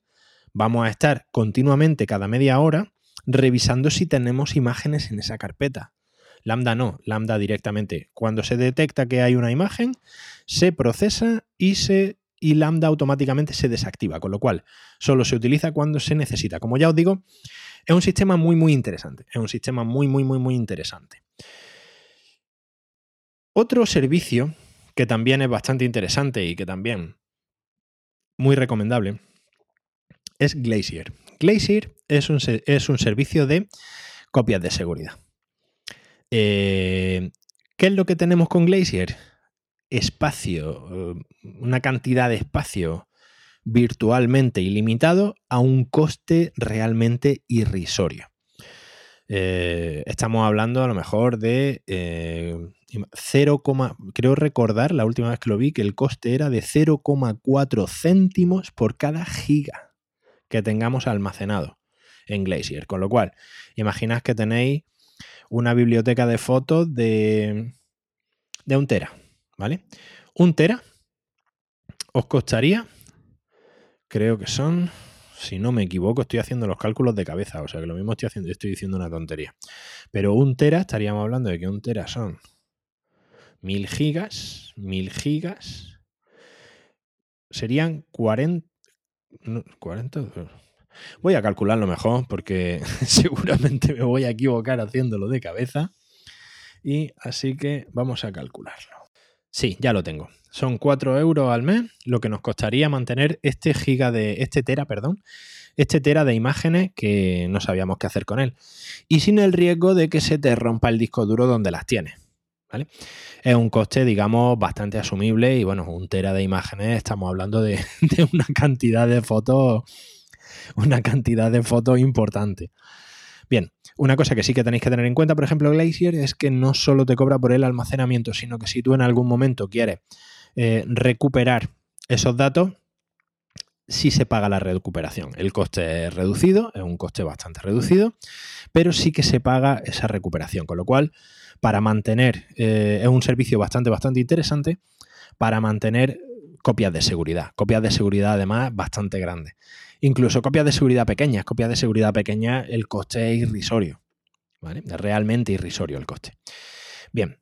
vamos a estar continuamente cada media hora revisando si tenemos imágenes en esa carpeta. Lambda no, Lambda directamente. Cuando se detecta que hay una imagen, se procesa y se y lambda automáticamente se desactiva, con lo cual solo se utiliza cuando se necesita. Como ya os digo, es un sistema muy, muy interesante. Es un sistema muy, muy, muy, muy interesante. Otro servicio que también es bastante interesante y que también muy recomendable es Glacier. Glacier es un, es un servicio de copias de seguridad. Eh, ¿Qué es lo que tenemos con Glacier? Espacio, eh, una cantidad de espacio virtualmente ilimitado a un coste realmente irrisorio. Eh, estamos hablando a lo mejor de 0, eh, creo recordar la última vez que lo vi que el coste era de 0,4 céntimos por cada giga que tengamos almacenado en Glacier. Con lo cual, imaginad que tenéis una biblioteca de fotos de, de un tera ¿vale? Un tera os costaría, creo que son, si no me equivoco, estoy haciendo los cálculos de cabeza, o sea que lo mismo estoy haciendo, estoy diciendo una tontería. Pero un tera, estaríamos hablando de que un tera son mil gigas, mil gigas, serían 40, 40 Voy a calcularlo mejor porque seguramente me voy a equivocar haciéndolo de cabeza. Y así que vamos a calcularlo. Sí, ya lo tengo. son 4 euros al mes lo que nos costaría mantener este giga de, este tera, perdón, este tera de imágenes que no sabíamos qué hacer con él. Y sin el riesgo de que se te rompa el disco duro donde las tienes. ¿Vale? Es un coste, digamos, bastante asumible y bueno, un tera de imágenes, estamos hablando de, de una cantidad de fotos, una cantidad de fotos importante. Bien, una cosa que sí que tenéis que tener en cuenta, por ejemplo, Glacier, es que no solo te cobra por el almacenamiento, sino que si tú en algún momento quieres eh, recuperar esos datos, sí se paga la recuperación. El coste es reducido, es un coste bastante reducido, pero sí que se paga esa recuperación. Con lo cual, para mantener, eh, es un servicio bastante, bastante interesante para mantener copias de seguridad. Copias de seguridad, además, bastante grandes. Incluso copias de seguridad pequeñas. Copias de seguridad pequeñas, el coste es irrisorio. Es realmente irrisorio el coste. Bien.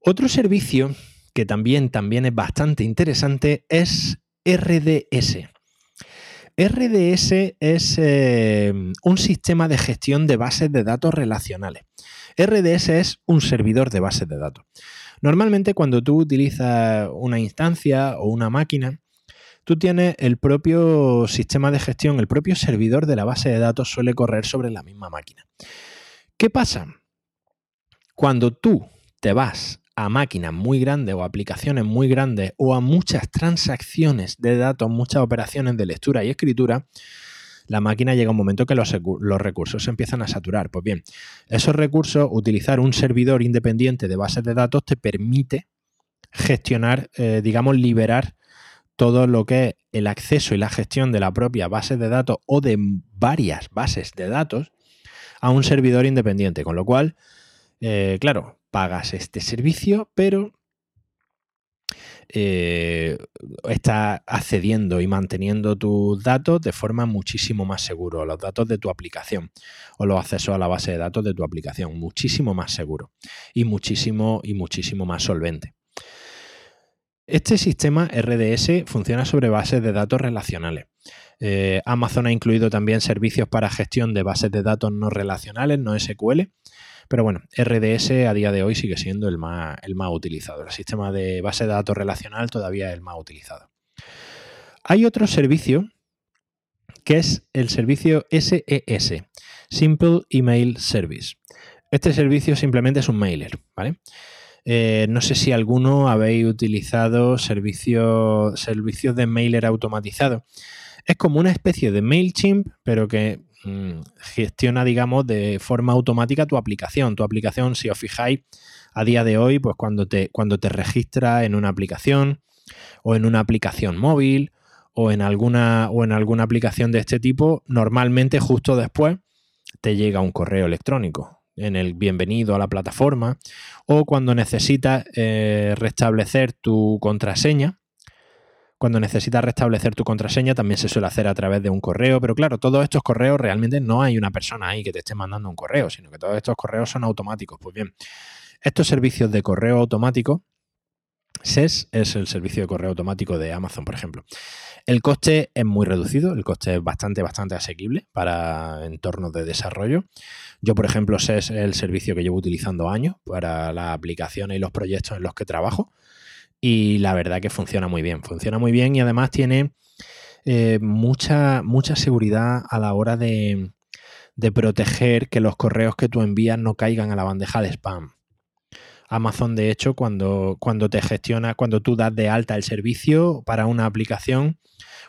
Otro servicio que también, también es bastante interesante es RDS. RDS es eh, un sistema de gestión de bases de datos relacionales. RDS es un servidor de bases de datos. Normalmente cuando tú utilizas una instancia o una máquina, tú tienes el propio sistema de gestión, el propio servidor de la base de datos suele correr sobre la misma máquina. ¿Qué pasa? Cuando tú te vas a máquinas muy grandes o aplicaciones muy grandes o a muchas transacciones de datos, muchas operaciones de lectura y escritura, la máquina llega un momento que los, recursos se empiezan a saturar. Pues bien, esos recursos, utilizar un servidor independiente de bases de datos te permite gestionar, eh, digamos, liberar todo lo que es el acceso y la gestión de la propia base de datos o de varias bases de datos a un servidor independiente. Con lo cual, eh, claro, pagas este servicio, pero eh, está accediendo y manteniendo tus datos de forma muchísimo más seguro, los datos de tu aplicación o los accesos a la base de datos de tu aplicación, muchísimo más seguro y muchísimo y muchísimo más solvente. Este sistema RDS funciona sobre bases de datos relacionales. Eh, Amazon ha incluido también servicios para gestión de bases de datos no relacionales, no SQL, pero bueno, RDS a día de hoy sigue siendo el más, el más utilizado. El sistema de base de datos relacional todavía es el más utilizado. Hay otro servicio que es el servicio SES, e Simple Email Service. Este servicio simplemente es un mailer, ¿vale? Eh, no sé si alguno habéis utilizado servicios, servicios de mailer automatizado. Es como una especie de MailChimp, pero que Mm, gestiona, digamos, de forma automática tu aplicación. Tu aplicación, si os fijáis, a día de hoy, pues cuando te, cuando te registras en una aplicación o en una aplicación móvil o en alguna, o en alguna aplicación de este tipo, normalmente justo después te llega un correo electrónico en el bienvenido a la plataforma o cuando necesitas eh, restablecer tu contraseña cuando necesitas restablecer tu contraseña también se suele hacer a través de un correo, pero claro, todos estos correos realmente no hay una persona ahí que te esté mandando un correo, sino que todos estos correos son automáticos. Pues bien, estos servicios de correo automático, SES es el servicio de correo automático de Amazon, por ejemplo. El coste es muy reducido, el coste es bastante, bastante asequible para entornos de desarrollo. Yo, por ejemplo, SES es el servicio que llevo utilizando años para las aplicaciones y los proyectos en los que trabajo y la verdad que funciona muy bien. Funciona muy bien y además tiene eh, mucha, mucha seguridad a la hora de, de proteger que los correos que tú envías no caigan a la bandeja de spam. Amazon, de hecho, cuando, cuando te gestiona, cuando tú das de alta el servicio para una aplicación,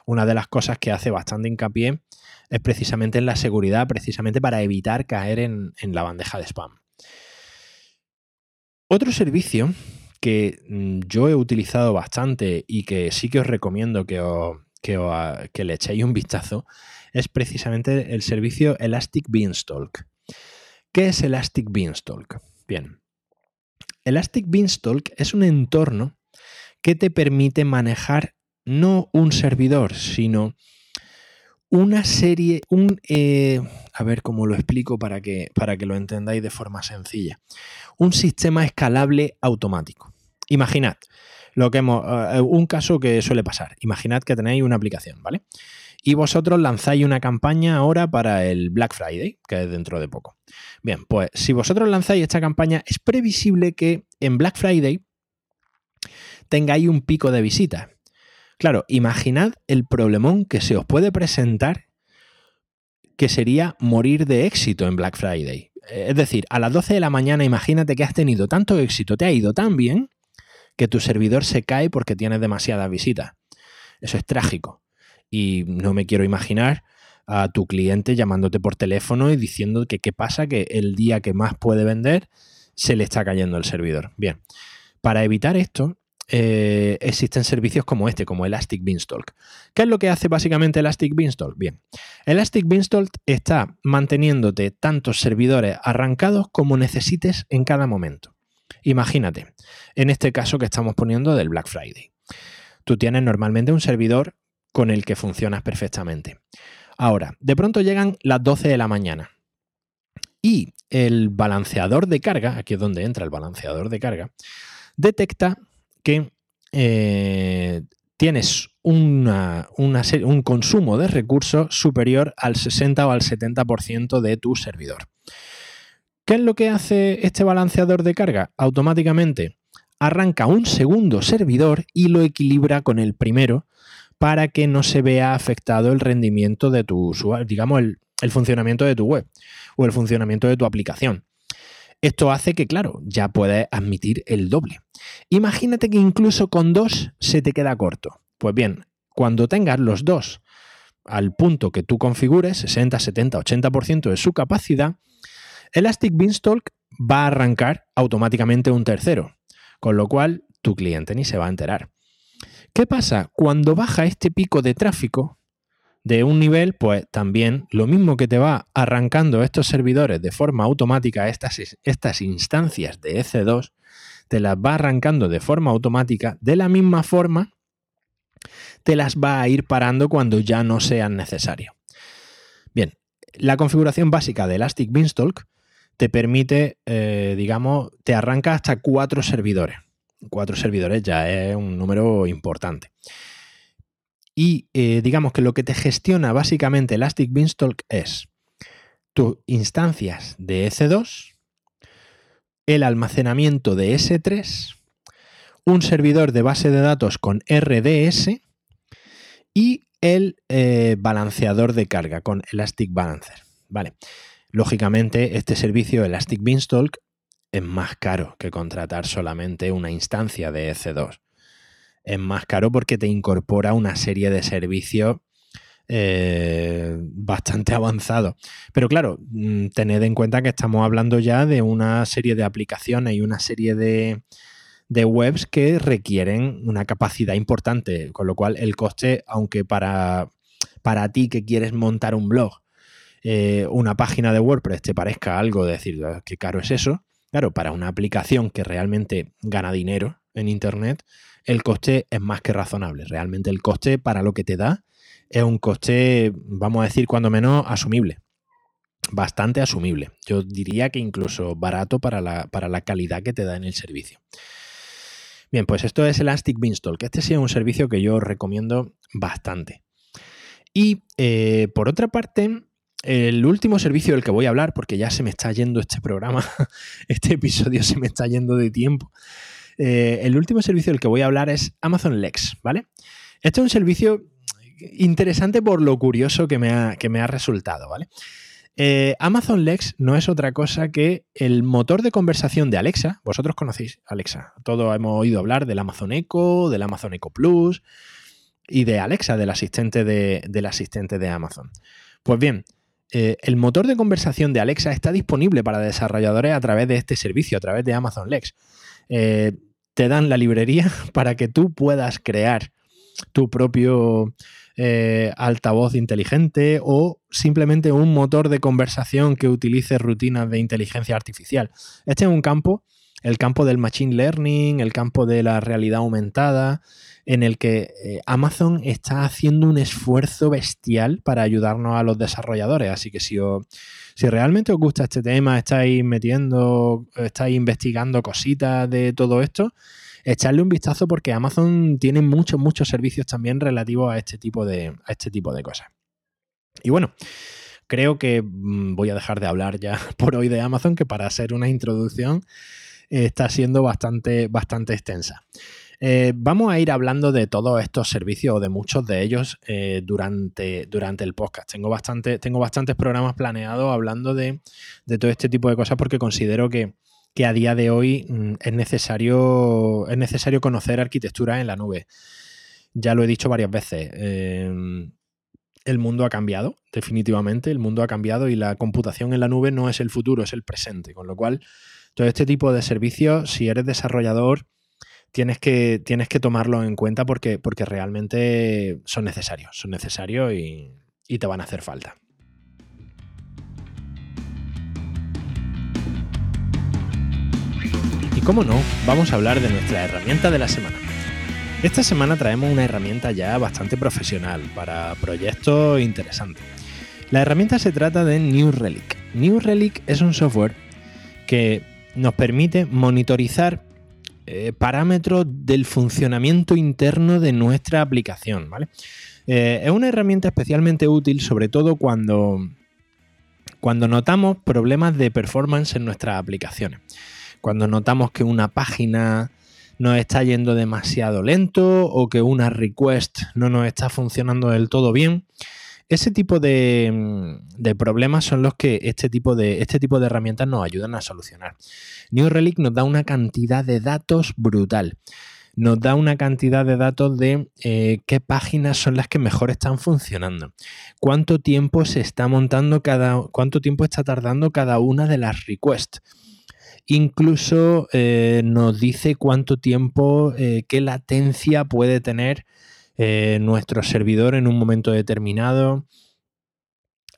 una de las cosas que hace bastante hincapié es precisamente en la seguridad, precisamente para evitar caer en, en la bandeja de spam. Otro servicio que mm, yo he utilizado bastante y que sí que os recomiendo que, que, le echéis un vistazo es precisamente el servicio Elastic Beanstalk. ¿Qué es Elastic Beanstalk? Bien, Elastic Beanstalk es un entorno que te permite manejar no un servidor, sino una serie, un, eh, a ver cómo lo explico para que, para que lo entendáis de forma sencilla, un sistema escalable automático. Imaginad lo que hemos, eh, un caso que suele pasar. Imaginad que tenéis una aplicación, ¿vale? Y vosotros lanzáis una campaña ahora para el Black Friday, que es dentro de poco. Bien, pues si vosotros lanzáis esta campaña, es previsible que en Black Friday tengáis un pico de visitas. Claro, imaginad el problemón que se os puede presentar que sería morir de éxito en Black Friday. Es decir, a las 12 de la mañana imagínate que has tenido tanto éxito, te ha ido tan bien, que tu servidor se cae porque tienes demasiadas visitas. Eso es trágico. Y no me quiero imaginar a tu cliente llamándote por teléfono y diciendo que qué pasa, que el día que más puede vender se le está cayendo el servidor. Bien, para evitar esto, eh, existen servicios como este, como Elastic Beanstalk. ¿Qué es lo que hace básicamente Elastic Beanstalk? Bien, Elastic Beanstalk está manteniéndote tantos servidores arrancados como necesites en cada momento. Imagínate, en este caso que estamos poniendo del Black Friday. Tú tienes normalmente un servidor con el que funcionas perfectamente. Ahora, de pronto llegan las 12 de la mañana y el balanceador de carga, aquí es donde entra el balanceador de carga, detecta que eh, tienes un consumo de recursos superior al 60 o al 70% de tu servidor. ¿Qué es lo que hace este balanceador de carga? Automáticamente arranca un segundo servidor y lo equilibra con el primero para que no se vea afectado el rendimiento de tu digamos, el, funcionamiento de tu web o el funcionamiento de tu aplicación. Esto hace que, claro, ya puedes admitir el doble. Imagínate que incluso con dos se te queda corto. Pues bien, cuando tengas los dos al punto que tú configures, 60, 70, 80% de su capacidad, Elastic Beanstalk va a arrancar automáticamente un tercero, con lo cual tu cliente ni se va a enterar. ¿Qué pasa? Cuando baja este pico de tráfico de un nivel, pues también lo mismo que te va arrancando estos servidores de forma automática, estas, estas instancias de EC2, te las va arrancando de forma automática, de la misma forma te las va a ir parando cuando ya no sean necesarios. Bien, la configuración básica de Elastic Beanstalk te permite, eh, digamos, te arranca hasta cuatro servidores cuatro servidores ya es un número importante. Y eh, digamos que lo que te gestiona básicamente Elastic Beanstalk es tus instancias de EC2, el almacenamiento de S3, un servidor de base de datos con RDS y el eh, balanceador de carga con Elastic Balancer. Vale. Lógicamente, este servicio Elastic Beanstalk es más caro que contratar solamente una instancia de EC2. Es más caro porque te incorpora una serie de servicios eh, bastante avanzados. Pero claro, mm, tened en cuenta que estamos hablando ya de una serie de aplicaciones y una serie de, webs que requieren una capacidad importante, con lo cual el coste, aunque para, para ti que quieres montar un blog, eh, una página de WordPress te parezca algo, decir, ah, qué caro es eso, Claro, para una aplicación que realmente gana dinero en Internet, el coste es más que razonable. Realmente el coste para lo que te da es un coste, vamos a decir, cuando menos asumible. Bastante asumible. Yo diría que incluso barato para la, para la calidad que te da en el servicio. Bien, pues esto es Elastic Beanstalk. Este sí es un servicio que yo recomiendo bastante. Y eh, por otra parte, el último servicio del que voy a hablar, porque ya se me está yendo este programa, este episodio se me está yendo de tiempo. Eh, el último servicio del que voy a hablar es Amazon Lex, ¿vale? Este es un servicio interesante por lo curioso que me ha, resultado, ¿vale? Eh, Amazon Lex no es otra cosa que el motor de conversación de Alexa. Vosotros conocéis Alexa. Todos hemos oído hablar del Amazon Echo, del Amazon Echo Plus y de Alexa, del asistente de, del asistente de Amazon. Pues bien, eh, el motor de conversación de Alexa está disponible para desarrolladores a través de este servicio, a través de Amazon Lex. Te dan la librería para que tú puedas crear tu propio eh, altavoz inteligente o simplemente un motor de conversación que utilice rutinas de inteligencia artificial. Este es un campo, el campo del machine learning, el campo de la realidad aumentada, en el que eh, Amazon está haciendo un esfuerzo bestial para ayudarnos a los desarrolladores. Así que si, si realmente os gusta este tema, estáis metiendo, estáis investigando cositas de todo esto, echarle un vistazo porque Amazon tiene muchos, muchos servicios también relativos a este tipo de, a este tipo de cosas. Y bueno, creo que mm, voy a dejar de hablar ya por hoy de Amazon, que para ser una introducción está siendo bastante, bastante extensa. Eh, vamos a ir hablando de todos estos servicios o de muchos de ellos eh, durante, durante el podcast. Tengo, bastante, tengo bastantes programas planeados hablando de, todo este tipo de cosas porque considero que, a día de hoy mm, es, necesario, es necesario conocer arquitectura en la nube. Ya lo he dicho varias veces. Em, el mundo ha cambiado, definitivamente. El mundo ha cambiado y la computación en la nube no es el futuro, es el presente. Con lo cual, todo este tipo de servicios, si eres desarrollador, tienes que, tienes que tomarlo en cuenta porque, porque realmente son necesarios, son necesarios y, y te van a hacer falta. Y cómo no, vamos a hablar de nuestra herramienta de la semana. Esta semana traemos una herramienta ya bastante profesional para proyectos interesantes. La herramienta se trata de New Relic. New Relic es un software que nos permite monitorizar eh, parámetros del funcionamiento interno de nuestra aplicación. ¿vale? Eh, es una herramienta especialmente útil, sobre todo cuando, cuando notamos problemas de performance en nuestras aplicaciones. Cuando notamos que una página nos está yendo demasiado lento o que una request no nos está funcionando del todo bien. Ese tipo de, de, problemas son los que este tipo de, este tipo de herramientas nos ayudan a solucionar. New Relic nos da una cantidad de datos brutal. Nos da una cantidad de datos de eh, qué páginas son las que mejor están funcionando, cuánto tiempo se está montando cada, cuánto tiempo está tardando cada una de las requests. Incluso eh, nos dice cuánto tiempo, eh, qué latencia puede tener nuestro servidor en un momento determinado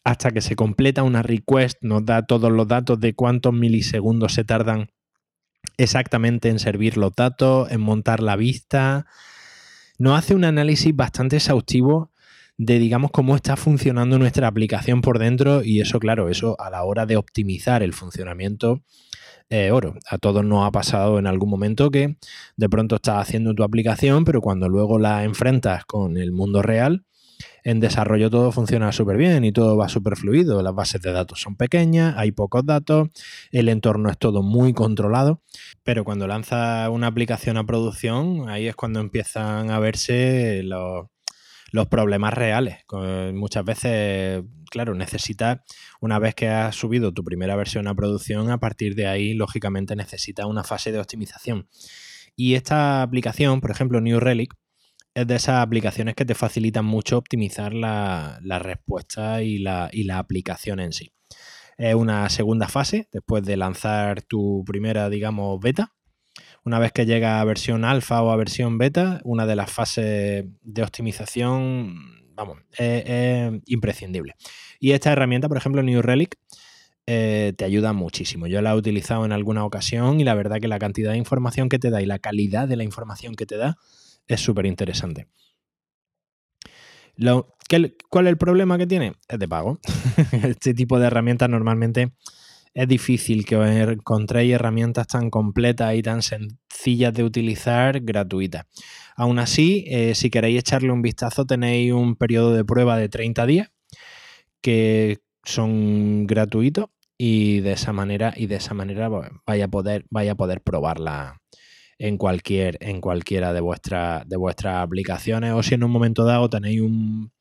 hasta que se completa una request, nos da todos los datos de cuántos milisegundos se tardan exactamente en servir los datos, en montar la vista. Nos hace un análisis bastante exhaustivo de, digamos, cómo está funcionando nuestra aplicación por dentro y eso, claro, eso a la hora de optimizar el funcionamiento oro. A todos nos ha pasado en algún momento que de pronto estás haciendo tu aplicación, pero cuando luego la enfrentas con el mundo real, en desarrollo todo funciona súper bien y todo va súper fluido. Las bases de datos son pequeñas, hay pocos datos, el entorno es todo muy controlado, pero cuando lanza una aplicación a producción, ahí es cuando empiezan a verse los, problemas reales. Muchas veces, claro, necesitas, una vez que has subido tu primera versión a producción, a partir de ahí, lógicamente, necesitas una fase de optimización. Y esta aplicación, por ejemplo, New Relic, es de esas aplicaciones que te facilitan mucho optimizar la, respuesta y la, aplicación en sí. Es una segunda fase después de lanzar tu primera, digamos, beta. Una vez que llega a versión alfa o a versión beta, una de las fases de optimización, vamos, es, imprescindible. Y esta herramienta, por ejemplo, New Relic, eh, te ayuda muchísimo. Yo la he utilizado en alguna ocasión y la verdad que la cantidad de información que te da y la calidad de la información que te da es súper interesante. ¿Cuál es el problema que tiene? Es de pago. este tipo de herramientas normalmente es difícil que encontréis herramientas tan completas y tan sencillas de utilizar gratuitas. Aún así, eh, si queréis echarle un vistazo, tenéis un periodo de prueba de 30 días que son gratuitos y de esa manera y de esa manera pues, vaya a poder vaya a poder probarla en, cualquier, en cualquiera de, vuestra, de vuestras aplicaciones o si en un momento dado tenéis un,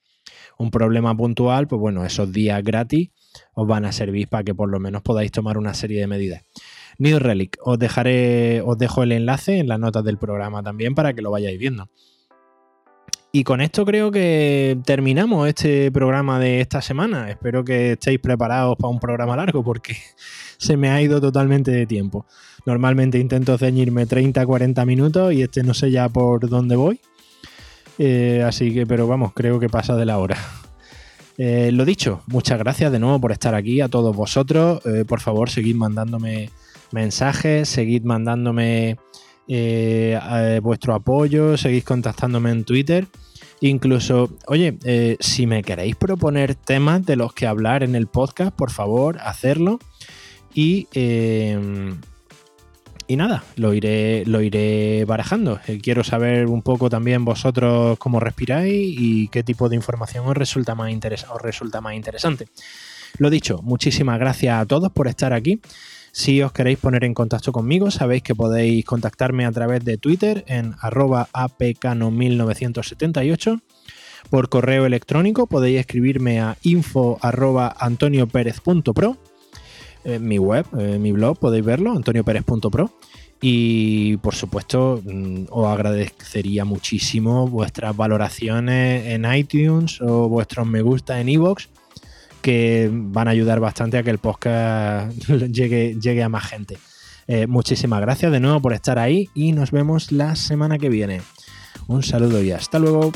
un problema puntual, pues bueno, esos días gratis os van a servir para que por lo menos podáis tomar una serie de medidas. New Relic, os dejaré, os dejo el enlace en las notas del programa también para que lo vayáis viendo. Y con esto creo que terminamos este programa de esta semana. Espero que estéis preparados para un programa largo porque se me ha ido totalmente de tiempo. Normalmente intento ceñirme 30-40 minutos y este no sé ya por dónde voy. Eh, así que, pero vamos, creo que pasa de la hora. Eh, lo dicho, muchas gracias de nuevo por estar aquí a todos vosotros. Eh, por favor, seguid mandándome mensajes, seguid mandándome vuestro apoyo, seguid contactándome en Twitter. Incluso, oye, si me queréis proponer temas de los que hablar en el podcast, por favor, hacerlo. Y, y nada, lo iré, lo iré barajando. Eh, quiero saber un poco también vosotros cómo respiráis y qué tipo de información os resulta más, os resulta más interesante. Lo dicho, muchísimas gracias a todos por estar aquí. Si os queréis poner en contacto conmigo, sabéis que podéis contactarme a través de Twitter en arroba apcano1978. Por correo electrónico podéis escribirme a info arroba. En mi web, en mi blog, podéis verlo, antonioperez.pro. Y por supuesto, mm, os agradecería muchísimo vuestras valoraciones en iTunes o vuestros me gusta en iVoox, que van a ayudar bastante a que el podcast llegue, llegue a más gente. Eh, muchísimas gracias de nuevo por estar ahí y nos vemos la semana que viene. Un saludo y hasta luego.